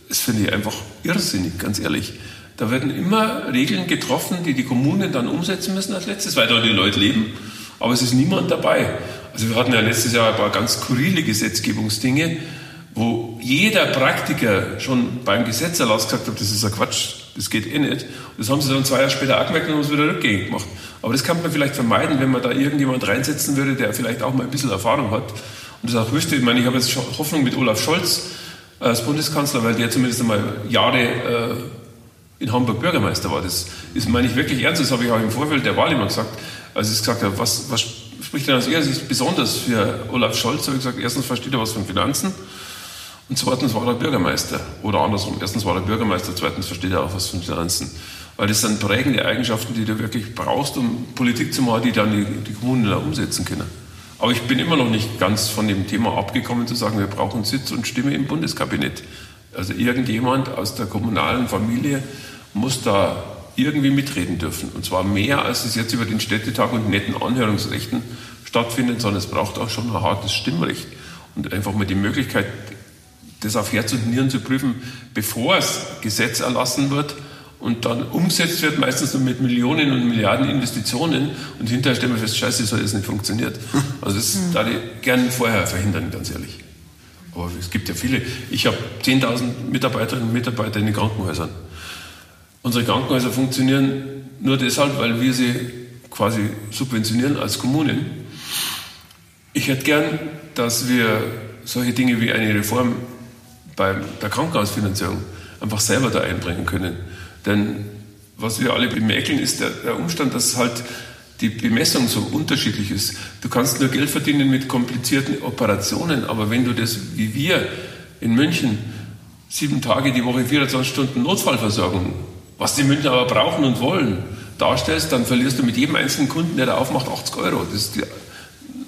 das finde ich einfach irrsinnig, ganz ehrlich. Da werden immer Regeln getroffen, die die Kommunen dann umsetzen müssen als letztes, weil da die Leute leben. Aber es ist niemand dabei. Also wir hatten ja letztes Jahr ein paar ganz skurrile Gesetzgebungsdinge, wo jeder Praktiker schon beim Gesetzerlass gesagt hat, das ist ein Quatsch, das geht eh nicht. Und das haben sie dann zwei Jahre später auch gemerkt und haben es wieder rückgängig gemacht. Aber das kann man vielleicht vermeiden, wenn man da irgendjemand reinsetzen würde, der vielleicht auch mal ein bisschen Erfahrung hat und das auch wüsste. Ich meine, ich habe jetzt Hoffnung mit Olaf Scholz als Bundeskanzler, weil der zumindest einmal Jahre äh, in Hamburg Bürgermeister war. Das ist, meine ich wirklich ernst, das habe ich auch im Vorfeld der Wahl immer gesagt. Als ich gesagt habe, was, was spricht denn aus Ihrer Sicht besonders für Olaf Scholz, habe ich gesagt, erstens versteht er was von Finanzen und zweitens war er Bürgermeister. Oder andersrum, erstens war er Bürgermeister, zweitens versteht er auch was von Finanzen. Weil das sind prägende Eigenschaften, die du wirklich brauchst, um Politik zu machen, die dann die, die Kommunen da umsetzen können. Aber ich bin immer noch nicht ganz von dem Thema abgekommen, zu sagen, wir brauchen Sitz und Stimme im Bundeskabinett. Also irgendjemand aus der kommunalen Familie muss da irgendwie mitreden dürfen. Und zwar mehr, als es jetzt über den Städtetag und netten Anhörungsrechten stattfindet, sondern es braucht auch schon ein hartes Stimmrecht und einfach mal die Möglichkeit, das auf Herz und Nieren zu prüfen, bevor es Gesetz erlassen wird und dann umgesetzt wird, meistens nur mit Millionen und Milliarden Investitionen und hinterher stellen wir fest, scheiße, so hat es nicht funktioniert. Also das hm. da ich gerne vorher verhindern, ganz ehrlich. Aber es gibt ja viele. Ich habe 10.000 Mitarbeiterinnen und Mitarbeiter in den Krankenhäusern. Unsere Krankenhäuser funktionieren nur deshalb, weil wir sie quasi subventionieren als Kommunen. Ich hätte gern, dass wir solche Dinge wie eine Reform bei der Krankenhausfinanzierung einfach selber da einbringen können. Denn was wir alle bemerken, ist der, der Umstand, dass halt die Bemessung so unterschiedlich ist. Du kannst nur Geld verdienen mit komplizierten Operationen, aber wenn du das wie wir in München sieben Tage die Woche, 24 Stunden Notfallversorgung, was die Münchner aber brauchen und wollen, darstellst, dann verlierst du mit jedem einzelnen Kunden, der da aufmacht, 80 Euro. Das ist die,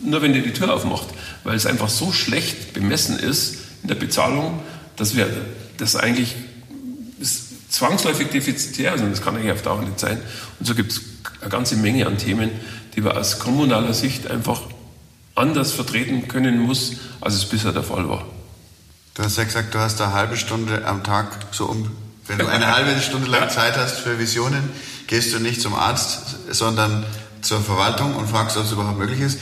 nur wenn der die Tür aufmacht, weil es einfach so schlecht bemessen ist in der Bezahlung, dass wir das eigentlich zwangsläufig defizitär, also das kann eigentlich auf Dauer nicht sein. Und so gibt es eine ganze Menge an Themen, die wir aus kommunaler Sicht einfach anders vertreten können muss, als es bisher der Fall war. Du hast ja gesagt, du hast eine halbe Stunde am Tag so um, wenn du eine halbe Stunde lang Zeit hast für Visionen, gehst du nicht zum Arzt, sondern zur Verwaltung und fragst, ob es überhaupt möglich ist.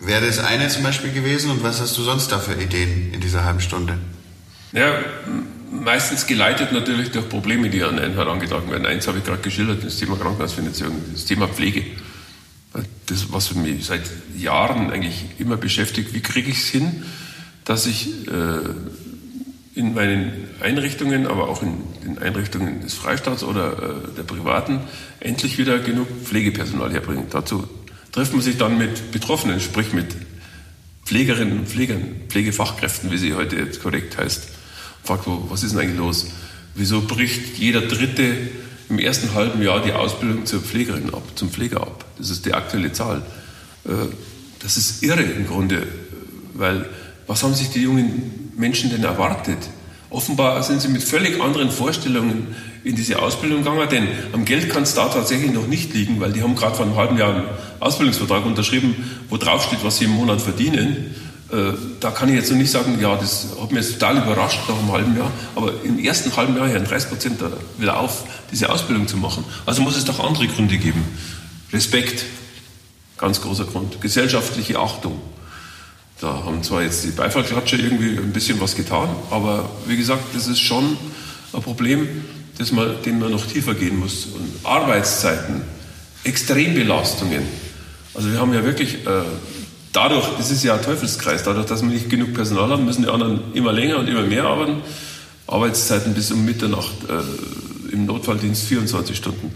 Wäre das eine zum Beispiel gewesen und was hast du sonst da für Ideen in dieser halben Stunde? Ja, meistens geleitet natürlich durch Probleme, die an einen herangetragen werden. Eins habe ich gerade geschildert, das Thema Krankenhausfinanzierung, das Thema Pflege. Das, was mich seit Jahren eigentlich immer beschäftigt, wie kriege ich es hin, dass ich äh, in meinen Einrichtungen, aber auch in den Einrichtungen des Freistaats oder äh, der Privaten endlich wieder genug Pflegepersonal herbringe. Dazu trifft man sich dann mit Betroffenen, sprich mit Pflegerinnen und Pflegern, Pflegefachkräften, wie sie heute jetzt korrekt heißt fragt, was ist denn eigentlich los? Wieso bricht jeder Dritte im ersten halben Jahr die Ausbildung zur Pflegerin ab, zum Pfleger ab? Das ist die aktuelle Zahl. Äh, das ist irre im Grunde, weil was haben sich die jungen Menschen denn erwartet? Offenbar sind sie mit völlig anderen Vorstellungen in diese Ausbildung gegangen, denn am Geld kann es da tatsächlich noch nicht liegen, weil die haben gerade vor einem halben Jahr einen Ausbildungsvertrag unterschrieben, wo drauf steht, was sie im Monat verdienen. Äh, da kann ich jetzt noch nicht sagen, ja, das hat mich jetzt total überrascht nach einem halben Jahr, aber im ersten halben Jahr hören 30 Prozent wieder auf, diese Ausbildung zu machen. Also muss es doch andere Gründe geben. Respekt, ganz großer Grund. Gesellschaftliche Achtung. Da haben zwar jetzt die Beifallklatscher irgendwie ein bisschen was getan, aber wie gesagt, das ist schon ein Problem, das man, dem man noch tiefer gehen muss. Und Arbeitszeiten, Extrembelastungen. Also wir haben ja wirklich äh, dadurch, das ist ja ein Teufelskreis, dadurch, dass wir nicht genug Personal haben, müssen die anderen immer länger und immer mehr arbeiten. Arbeitszeiten bis um Mitternacht, äh, im Notfalldienst 24 Stunden.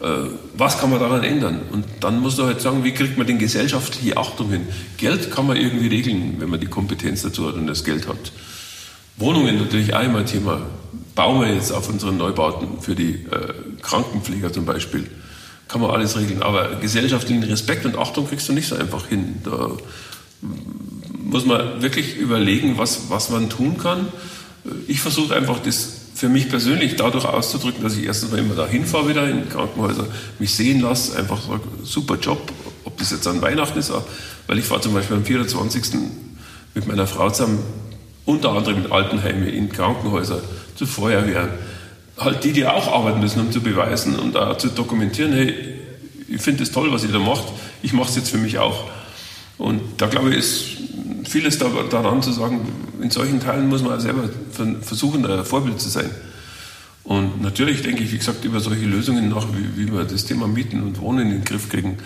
Äh, was kann man daran ändern? Und dann muss man halt sagen, wie kriegt man den gesellschaftliche Achtung hin? Geld kann man irgendwie regeln, wenn man die Kompetenz dazu hat und das Geld hat. Wohnungen natürlich auch immer ein Thema. Bauen wir jetzt auf unseren Neubauten für die äh, Krankenpfleger zum Beispiel kann man alles regeln. Aber gesellschaftlichen Respekt und Achtung kriegst du nicht so einfach hin. Da muss man wirklich überlegen, was, was man tun kann. Ich versuche einfach das für mich persönlich dadurch auszudrücken, dass ich erstens mal immer da hinfahre wieder in Krankenhäuser, mich sehen lasse, einfach sage, super Job, ob das jetzt an Weihnachten ist, weil ich fahre zum Beispiel am 24. mit meiner Frau zusammen, unter anderem in Altenheime, in Krankenhäuser, zu Feuerwehren halt die, die auch arbeiten müssen, um zu beweisen und da zu dokumentieren, hey, ich finde es toll, was ihr da macht, ich mache es jetzt für mich auch. Und da glaube ich, ist vieles daran zu sagen, in solchen Teilen muss man selber versuchen, ein Vorbild zu sein. Und natürlich denke ich, wie gesagt, über solche Lösungen nach, wie, wie wir das Thema Mieten und Wohnen in den Griff kriegen.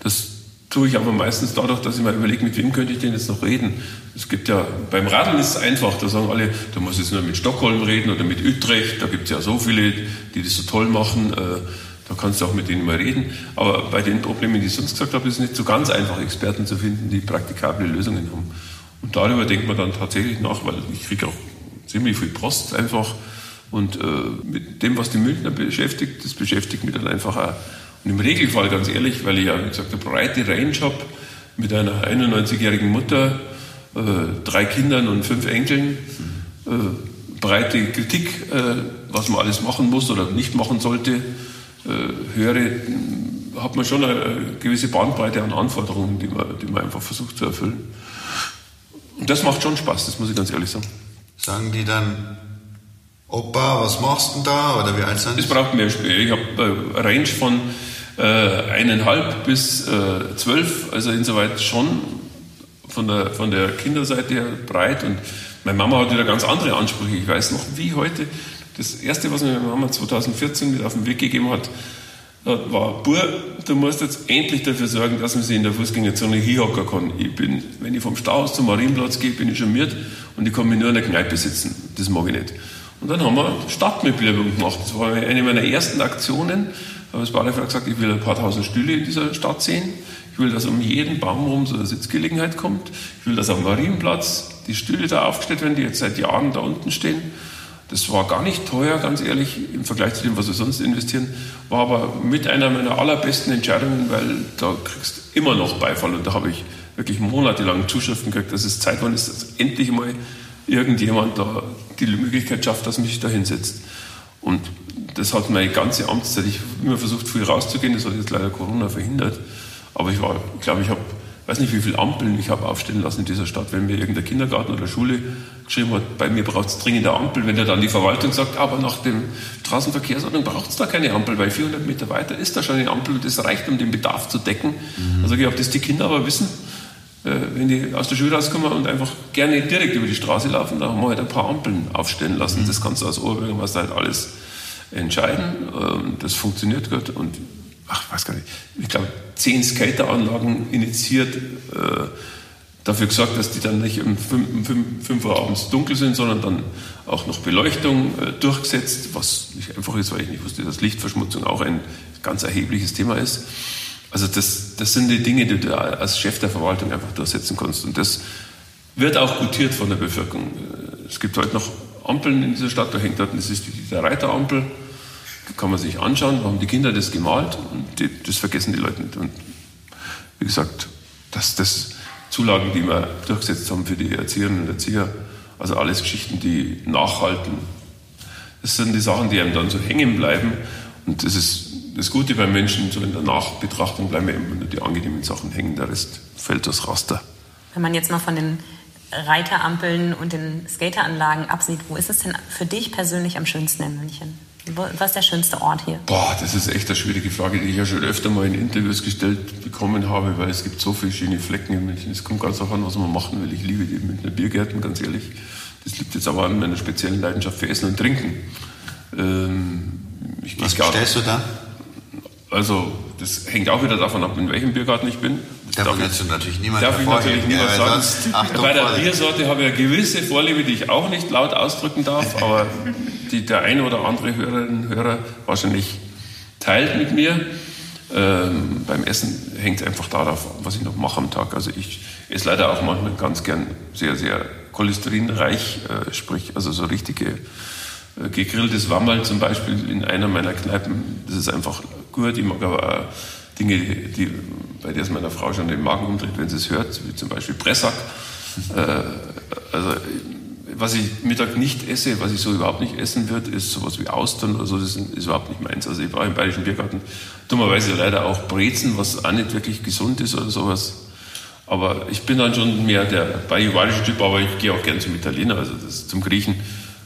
Das tue ich aber meistens dadurch, dass ich mir überlege, mit wem könnte ich denn jetzt noch reden. Es gibt ja, beim Radeln ist es einfach, da sagen alle, du musst jetzt nur mit Stockholm reden oder mit Utrecht, da gibt es ja so viele, die das so toll machen, äh, da kannst du auch mit denen mal reden. Aber bei den Problemen, die ich sonst gesagt habe, ist es nicht so ganz einfach, Experten zu finden, die praktikable Lösungen haben. Und darüber denkt man dann tatsächlich nach, weil ich kriege auch ziemlich viel Post einfach. Und äh, mit dem, was die Münchner beschäftigt, das beschäftigt mich dann einfach auch. Und im Regelfall, ganz ehrlich, weil ich ja, wie gesagt, eine breite Range habe, mit einer 91-jährigen Mutter, äh, drei Kindern und fünf Enkeln, äh, breite Kritik, äh, was man alles machen muss oder nicht machen sollte, äh, höre, hat man schon eine gewisse Bandbreite an Anforderungen, die man, die man einfach versucht zu erfüllen. Und das macht schon Spaß, das muss ich ganz ehrlich sagen. Sagen die dann, Opa, was machst du denn da? Oder wie alt sind Es braucht mehr Spiel. Ich habe eine Range von äh, eineinhalb bis äh, zwölf, also insoweit schon von der, von der Kinderseite her breit. Und meine Mama hat wieder ganz andere Ansprüche. Ich weiß noch, wie heute. Das erste, was mir meine Mama 2014 mit auf den Weg gegeben hat, war, Bur, du musst jetzt endlich dafür sorgen, dass man sich in der Fußgängerzone hinhocken kann. Ich bin, wenn ich vom Stauhaus zum Marienplatz gehe, bin ich müde und ich kann mich nur in der Kneipe sitzen. Das mag ich nicht. Und dann haben wir Stadtmöblierung gemacht. Das war eine meiner ersten Aktionen. Habe das Badefrau gesagt, ich will ein paar tausend Stühle in dieser Stadt sehen. Ich will, dass um jeden Baum rum so eine Sitzgelegenheit kommt. Ich will, dass am Marienplatz die Stühle da aufgestellt werden, die jetzt seit Jahren da unten stehen. Das war gar nicht teuer, ganz ehrlich, im Vergleich zu dem, was wir sonst investieren. War aber mit einer meiner allerbesten Entscheidungen, weil da kriegst du immer noch Beifall. Und da habe ich wirklich monatelang Zuschriften gekriegt, dass es Zeit ist, dass endlich mal irgendjemand da die Möglichkeit schafft, dass mich da hinsetzt. Und das hat meine ganze Amtszeit, ich habe immer versucht, früh rauszugehen, das hat jetzt leider Corona verhindert. Aber ich war, ich glaube, ich habe, weiß nicht, wie viele Ampeln ich habe aufstellen lassen in dieser Stadt. Wenn mir irgendein Kindergarten oder Schule geschrieben hat, bei mir braucht es dringend eine Ampel, wenn der dann die Verwaltung sagt, aber nach dem Straßenverkehrsordnung braucht es da keine Ampel, weil 400 Meter weiter ist da schon eine Ampel und das reicht, um den Bedarf zu decken. Mhm. Also ich habe das die Kinder aber wissen, äh, wenn die aus der Schule rauskommen und einfach gerne direkt über die Straße laufen, da haben wir halt ein paar Ampeln aufstellen lassen. Mhm. Das kannst du als Oberbürgermeister halt alles entscheiden. Ähm, das funktioniert gut und ach, weiß gar nicht, ich glaube, zehn Skateranlagen initiiert, äh, dafür gesorgt, dass die dann nicht um 5 Uhr abends dunkel sind, sondern dann auch noch Beleuchtung äh, durchgesetzt, was nicht einfach ist, weil ich nicht wusste, dass Lichtverschmutzung auch ein ganz erhebliches Thema ist. Also das, das sind die Dinge, die du als Chef der Verwaltung einfach durchsetzen kannst. Und das wird auch gutiert von der Bevölkerung. Es gibt heute noch Ampeln in dieser Stadt, da hängt dort, das ist die, Reiterampel, kann man sich anschauen, da haben die Kinder das gemalt und die, das vergessen die Leute nicht. Und wie gesagt, dass das Zulagen, die wir durchgesetzt haben für die Erzieherinnen und Erzieher, also alles Geschichten, die nachhalten, das sind die Sachen, die einem dann so hängen bleiben. Und das ist das Gute beim Menschen, so in der Nachbetrachtung bleiben immer nur die angenehmen Sachen hängen, der Rest fällt das Raster. Wenn man jetzt mal von den Reiterampeln und den Skateranlagen absieht, wo ist es denn für dich persönlich am schönsten in München? Was ist der schönste Ort hier? Boah, das ist echt eine schwierige Frage, die ich ja schon öfter mal in Interviews gestellt bekommen habe, weil es gibt so viele schöne Flecken in München. Es kommt ganz darauf an, was man machen will. Ich liebe die Münchner Biergärten, ganz ehrlich. Das liegt jetzt aber an meiner speziellen Leidenschaft für Essen und Trinken. Ähm, was bestellst du da? Also, das hängt auch wieder davon ab, in welchem Biergarten ich bin. Das darf, ich natürlich niemand Darf ich natürlich niemand ja, sagen. Achtung, Bei der Biersorte habe ich eine gewisse Vorliebe, die ich auch nicht laut ausdrücken darf, aber die der eine oder andere Hörerinnen und Hörer wahrscheinlich teilt mit mir. Ähm, beim Essen hängt es einfach darauf, was ich noch mache am Tag. Also ich esse leider auch manchmal ganz gern sehr, sehr cholesterinreich, äh, sprich also so richtige äh, gegrilltes Wammerl zum Beispiel in einer meiner Kneipen. Das ist einfach gut. Ich mag aber auch Dinge, die, bei der es meiner Frau schon den Magen umdreht, wenn sie es hört, wie zum Beispiel Pressack. Äh, also was ich Mittag nicht esse, was ich so überhaupt nicht essen würde, ist sowas wie Austern oder so, das ist überhaupt nicht meins. Also ich war im Bayerischen Biergarten dummerweise leider auch Brezen, was auch nicht wirklich gesund ist oder sowas. Aber ich bin dann schon mehr der bajuwarische Typ, aber ich gehe auch gern zum Italiener, also das, zum Griechen,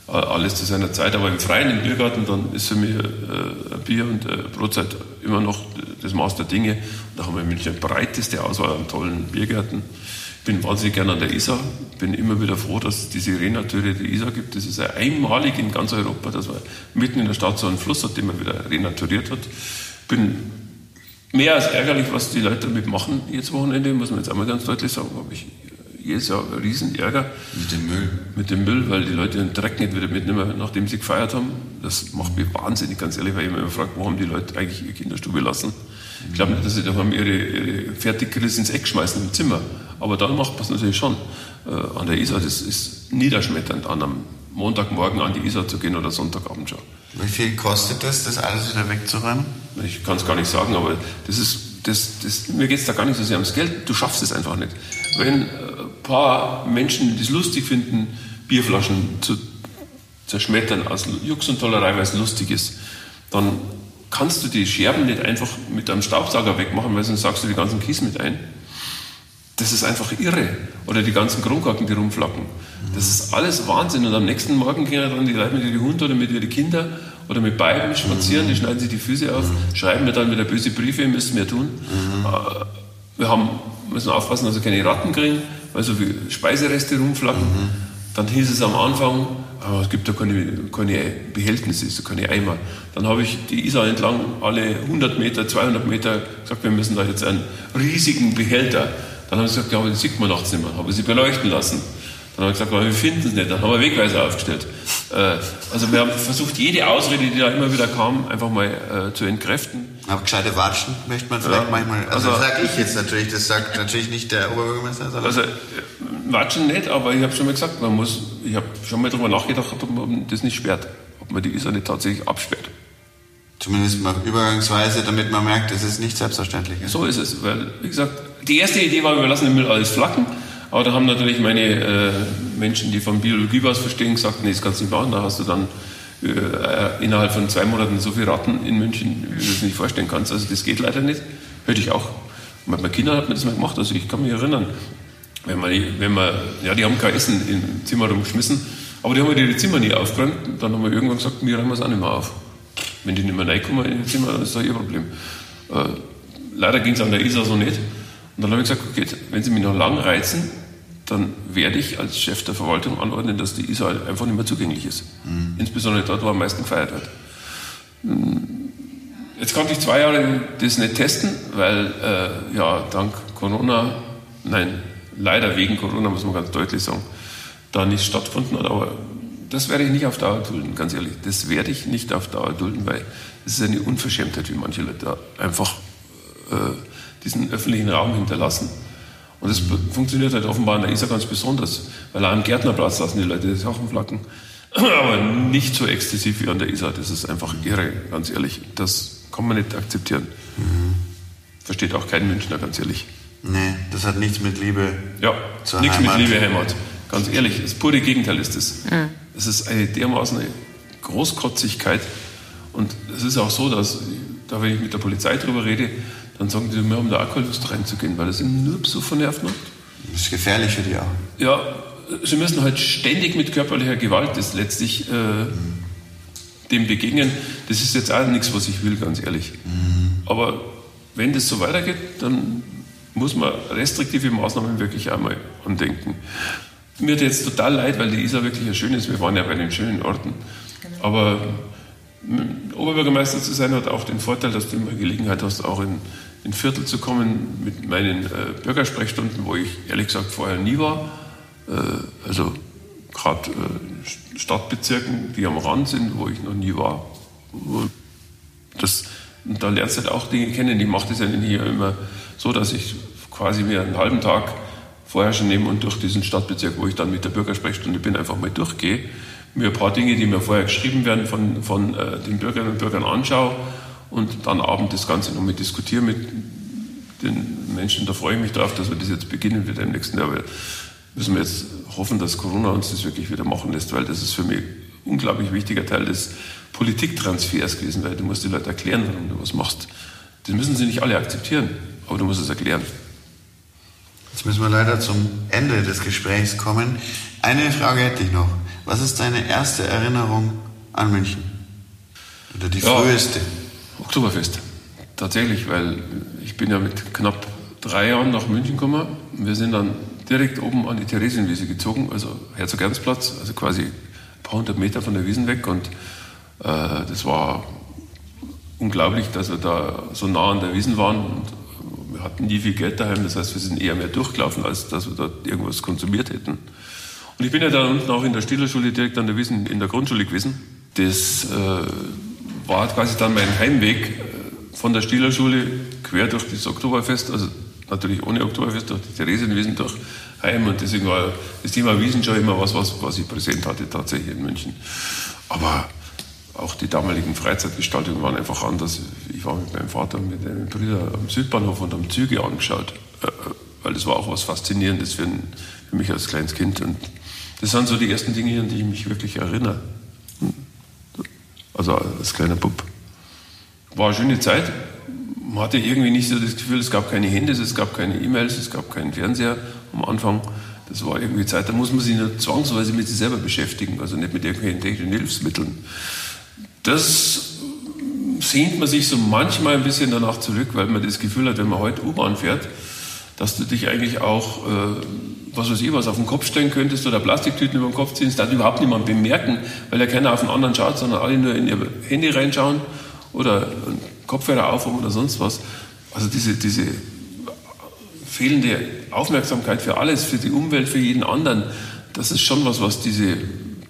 alles zu seiner Zeit. Aber im Freien, im Biergarten, dann ist für mich äh, Bier und äh, Brotzeit immer noch das Maß der Dinge. Da haben wir in München eine breiteste Auswahl an tollen Biergärten bin wahnsinnig gerne an der Isar, bin immer wieder froh, dass es diese Renateure der Isar gibt. Das ist einmalig in ganz Europa, dass man mitten in der Stadt so einen Fluss hat, den man wieder renaturiert hat. Bin mehr als ärgerlich, was die Leute damit machen jetzt Wochenende, muss man jetzt einmal ganz deutlich sagen, habe ich jedes Jahr einen riesen Ärger. Mit dem Müll? Mit dem Müll, weil die Leute den Dreck nicht wieder mitnehmen, nachdem sie gefeiert haben. Das macht mich wahnsinnig, ganz ehrlich, weil ich immer frage, wo haben die Leute eigentlich ihre Kinderstube lassen? Ich glaube nicht, dass sie daheim ihre, ihre Fertiggrills ins Eck schmeißen im Zimmer. Aber dann macht man es natürlich schon. Äh, an der Isar, das ist niederschmetternd, an einem Montagmorgen an die Isar zu gehen oder Sonntagabend schon. Wie viel kostet das, das alles wieder wegzuräumen? Ich kann es gar nicht sagen, aber das ist, das, das, mir geht es da gar nicht so sehr ums Geld. Du schaffst es einfach nicht. Wenn ein äh, paar Menschen, die es lustig finden, Bierflaschen zu zerschmettern aus Jux und Tollerei, weil es lustig ist, dann kannst du die Scherben nicht einfach mit einem Staubsauger wegmachen, weil sonst sagst du die ganzen Kies mit ein. Das ist einfach irre. Oder die ganzen Kronkorken, die rumflacken. Das ist alles Wahnsinn. Und am nächsten Morgen gehen dann die Leute mit ihren Hunden oder mit ihren Kindern oder mit beiden spazieren, die schneiden sich die Füße auf, schreiben mir dann wieder böse Briefe, müssen wir tun. Äh, wir haben, müssen aufpassen, dass wir keine Ratten kriegen, weil so viele Speisereste rumflacken. Dann hieß es am Anfang, oh, es gibt da keine, keine Behältnisse, so keine Eimer. Dann habe ich die Isar entlang alle 100 Meter, 200 Meter gesagt, wir müssen da jetzt einen riesigen Behälter. Dann haben sie gesagt, ja, aber das sieht man nachts nicht mehr. Habe sie beleuchten lassen. Dann haben wir gesagt, wir finden es nicht. Dann haben wir Wegweiser aufgestellt. Äh, also wir haben versucht, jede Ausrede, die da immer wieder kam, einfach mal äh, zu entkräften. Aber gescheite Watschen möchte man vielleicht ja. manchmal. Also, also sage ich jetzt natürlich, das sagt natürlich nicht der Oberbürgermeister. Sondern also äh, Watschen nicht, aber ich habe schon mal gesagt, man muss, ich habe schon mal darüber nachgedacht, ob man das nicht sperrt. Ob man die Isar nicht tatsächlich absperrt. Zumindest mal übergangsweise, damit man merkt, es ist nicht selbstverständlich. So ist es, weil, wie gesagt, die erste Idee war, wir lassen den Müll alles flacken. Aber da haben natürlich meine äh, Menschen, die von Biologie was verstehen, gesagt, nee, das kannst du nicht machen. Da hast du dann äh, innerhalb von zwei Monaten so viele Ratten in München, wie du es nicht vorstellen kannst. Also das geht leider nicht. Hätte ich auch. Mit meinen Kindern hat man das mal gemacht. Also ich kann mich erinnern, wenn man, wenn man, ja, die haben kein Essen im Zimmer rumgeschmissen, aber die haben ihre Zimmer nie aufgeräumt. Dann haben wir irgendwann gesagt, wir räumen es auch nicht mehr auf. Wenn die nicht mehr reinkommen in ihr Zimmer, dann ist das ihr Problem. Äh, leider ging es an der Isar so nicht. Und dann habe ich gesagt, okay, wenn Sie mich noch lang reizen, dann werde ich als Chef der Verwaltung anordnen, dass die Isar einfach nicht mehr zugänglich ist. Mhm. Insbesondere dort, wo am meisten gefeiert wird. Hm, jetzt konnte ich zwei Jahre das nicht testen, weil äh, ja dank Corona, nein, leider wegen Corona muss man ganz deutlich sagen, da nicht stattgefunden hat. Aber das werde ich nicht auf Dauer dulden, ganz ehrlich. Das werde ich nicht auf Dauer dulden, weil es ist eine Unverschämtheit, wie manche Leute da einfach äh, diesen öffentlichen Raum hinterlassen. Und das funktioniert halt offenbar in der Isar ganz besonders, weil am Gärtnerplatz lassen die Leute die Sachen flacken. Aber nicht so exzessiv wie an der Isar. Das ist einfach irre, ganz ehrlich. Das kann man nicht akzeptieren. Mhm. Versteht auch kein Münchner, ganz ehrlich. Nee, das hat nichts mit Liebe ja, zur nichts Heimat. mit Liebe Heimat. Ganz ehrlich, das pure Gegenteil ist es. Mhm. Es ist eine dermaßen eine Großkotzigkeit. Und es ist auch so, dass, da wenn ich mit der Polizei drüber rede, dann sagen die, wir haben da auch keine Lust reinzugehen, weil das ihnen nur so vernervt macht. Das ist gefährlich für die auch. Ja, sie müssen halt ständig mit körperlicher Gewalt das letztlich äh, mhm. dem begegnen. Das ist jetzt auch nichts, was ich will, ganz ehrlich. Mhm. Aber wenn das so weitergeht, dann muss man restriktive Maßnahmen wirklich einmal andenken. Mir hat jetzt total leid, weil die Isar wirklich ein schönes, wir waren ja bei den schönen Orten. Genau. Aber Oberbürgermeister zu sein hat auch den Vorteil, dass du immer Gelegenheit hast, auch in, in Viertel zu kommen mit meinen äh, Bürgersprechstunden, wo ich ehrlich gesagt vorher nie war. Äh, also gerade äh, Stadtbezirken, die am Rand sind, wo ich noch nie war. Das, und da lernst du halt auch Dinge kennen. Ich mache das ja nicht immer so, dass ich quasi mir einen halben Tag vorher schon nehme und durch diesen Stadtbezirk, wo ich dann mit der Bürgersprechstunde bin, einfach mal durchgehe mir ein paar Dinge, die mir vorher geschrieben werden, von, von äh, den Bürgerinnen und Bürgern anschaue und dann abend das Ganze nochmal diskutiere mit den Menschen. Da freue ich mich darauf, dass wir das jetzt beginnen wieder im nächsten Jahr. müssen wir jetzt hoffen, dass Corona uns das wirklich wieder machen lässt, weil das ist für mich ein unglaublich wichtiger Teil des Politiktransfers gewesen, weil du musst die Leute erklären, warum du was machst. Das müssen sie nicht alle akzeptieren, aber du musst es erklären. Jetzt müssen wir leider zum Ende des Gesprächs kommen. Eine Frage hätte ich noch. Was ist deine erste Erinnerung an München? Oder die ja, früheste? Oktoberfest. Tatsächlich, weil ich bin ja mit knapp drei Jahren nach München gekommen. Wir sind dann direkt oben an die Theresienwiese gezogen, also Herzog-Ernst-Platz, also quasi ein paar hundert Meter von der Wiesen weg. Und äh, das war unglaublich, dass wir da so nah an der Wiesen waren. Und wir hatten nie viel Geld daheim, das heißt, wir sind eher mehr durchgelaufen, als dass wir dort irgendwas konsumiert hätten. Und ich bin ja da unten auch in der Stillerschule direkt an der Wiesen, in der Grundschule gewesen. Das äh, war quasi dann mein Heimweg äh, von der Stillerschule quer durch das Oktoberfest, also natürlich ohne Oktoberfest, durch die Theresienwiesen, durch Heim. Und deswegen war das Thema Wiesen schon immer was, was, was ich präsent hatte, tatsächlich in München. Aber auch die damaligen Freizeitgestaltungen waren einfach anders. Ich war mit meinem Vater und mit meinen Brüdern am Südbahnhof und am Züge angeschaut, äh, äh, weil das war auch was Faszinierendes für mich als kleines Kind. Und das sind so die ersten Dinge, an die ich mich wirklich erinnere. Also als kleiner Bub. War eine schöne Zeit. Man hatte irgendwie nicht so das Gefühl, es gab keine Handys, es gab keine E-Mails, es gab keinen Fernseher am Anfang. Das war irgendwie Zeit, da muss man sich nur zwangsweise mit sich selber beschäftigen, also nicht mit irgendwelchen technischen Hilfsmitteln. Das sehnt man sich so manchmal ein bisschen danach zurück, weil man das Gefühl hat, wenn man heute U-Bahn fährt, dass du dich eigentlich auch, äh, was weiß ich, was auf den Kopf stellen könntest oder Plastiktüten über den Kopf ziehen, das darf überhaupt niemand bemerken, weil ja keiner auf den anderen schaut, sondern alle nur in ihr Handy reinschauen oder Kopfhörer aufhaben oder sonst was. Also diese, diese fehlende Aufmerksamkeit für alles, für die Umwelt, für jeden anderen, das ist schon was, was diese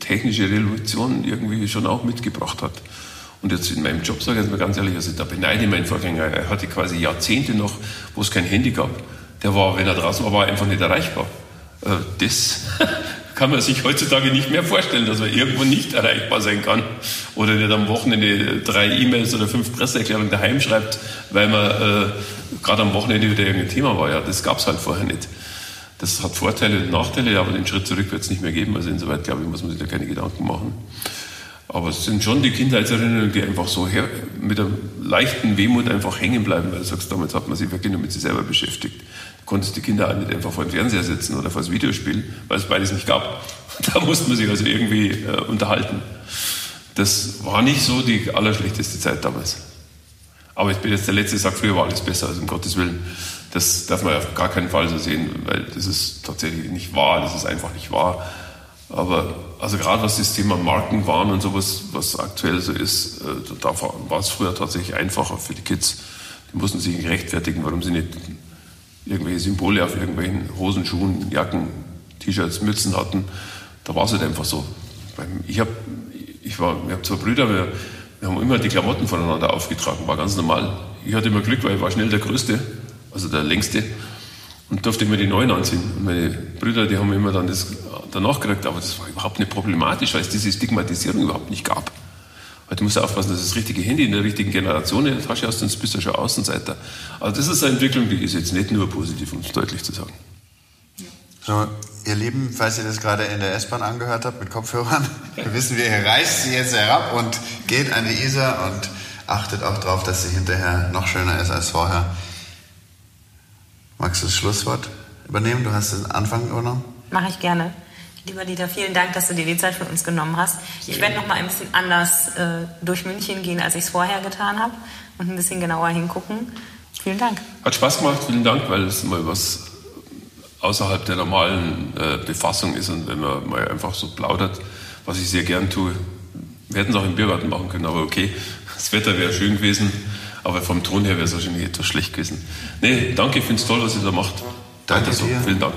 technische Revolution irgendwie schon auch mitgebracht hat. Und jetzt in meinem Job sage ich mir ganz ehrlich, also da beneide ich meinen Vorgänger. Er hatte quasi Jahrzehnte noch, wo es kein Handy gab. Der war, wenn er draußen war, war einfach nicht erreichbar. Äh, das kann man sich heutzutage nicht mehr vorstellen, dass man irgendwo nicht erreichbar sein kann oder nicht am Wochenende drei E-Mails oder fünf Presseerklärungen daheim schreibt, weil man äh, gerade am Wochenende wieder irgendein Thema war. Ja, das gab es halt vorher nicht. Das hat Vorteile und Nachteile, aber den Schritt zurück wird es nicht mehr geben. Also insoweit, glaube ich, muss man sich da keine Gedanken machen. Aber es sind schon die Kindheitserinnerungen, die einfach so her, mit einem leichten Wehmut einfach hängen bleiben, weil du sagst, damals hat man sich wirklich nur mit sich selber beschäftigt. Konntest die Kinder auch nicht einfach vor dem Fernseher sitzen oder vor das Videospiel, weil es beides nicht gab. Da musste man sich also irgendwie äh, unterhalten. Das war nicht so die allerschlechteste Zeit damals. Aber ich bin jetzt der Letzte, der sagt, früher war alles besser, also um Gottes Willen. Das darf man auf gar keinen Fall so sehen, weil das ist tatsächlich nicht wahr, das ist einfach nicht wahr. Aber also gerade was das Thema Marken waren und sowas, was aktuell so ist, äh, da war es früher tatsächlich einfacher für die Kids. Die mussten sich rechtfertigen, warum sie nicht irgendwelche Symbole auf irgendwelchen Hosen, Schuhen, Jacken, T-Shirts, Mützen hatten. Da war es halt einfach so. Ich habe ich ich hab zwei Brüder, wir, wir haben immer die Klamotten voneinander aufgetragen, war ganz normal. Ich hatte immer Glück, weil ich war schnell der Größte, also der Längste und durfte immer die neuen anziehen. Und meine Brüder, die haben immer dann das danach gekriegt, aber das war überhaupt nicht problematisch, weil es diese Stigmatisierung überhaupt nicht gab. Heute musst du aufpassen, dass du das richtige Handy in der richtigen Generation in der Tasche hast, sonst bist du schon Außenseiter. Also das ist eine Entwicklung, die ist jetzt nicht nur positiv, um es deutlich zu sagen. So, ihr Lieben, falls ihr das gerade in der S-Bahn angehört habt mit Kopfhörern, wissen wir, ihr reißt sie jetzt herab und geht an die Isar und achtet auch darauf, dass sie hinterher noch schöner ist als vorher. Magst du das Schlusswort übernehmen? Du hast den Anfang übernommen. Mache ich gerne. Lieber Dieter, vielen Dank, dass du dir die Zeit für uns genommen hast. Ich werde noch mal ein bisschen anders äh, durch München gehen, als ich es vorher getan habe und ein bisschen genauer hingucken. Vielen Dank. Hat Spaß gemacht, vielen Dank, weil es mal was außerhalb der normalen äh, Befassung ist und wenn man mal einfach so plaudert, was ich sehr gern tue. Wir hätten es auch im Biergarten machen können, aber okay, das Wetter wäre schön gewesen. Aber vom Ton her wäre es wahrscheinlich etwas schlecht gewesen. Nee, danke, ich finde es toll, was ihr da macht. Danke so. Dir. Vielen Dank.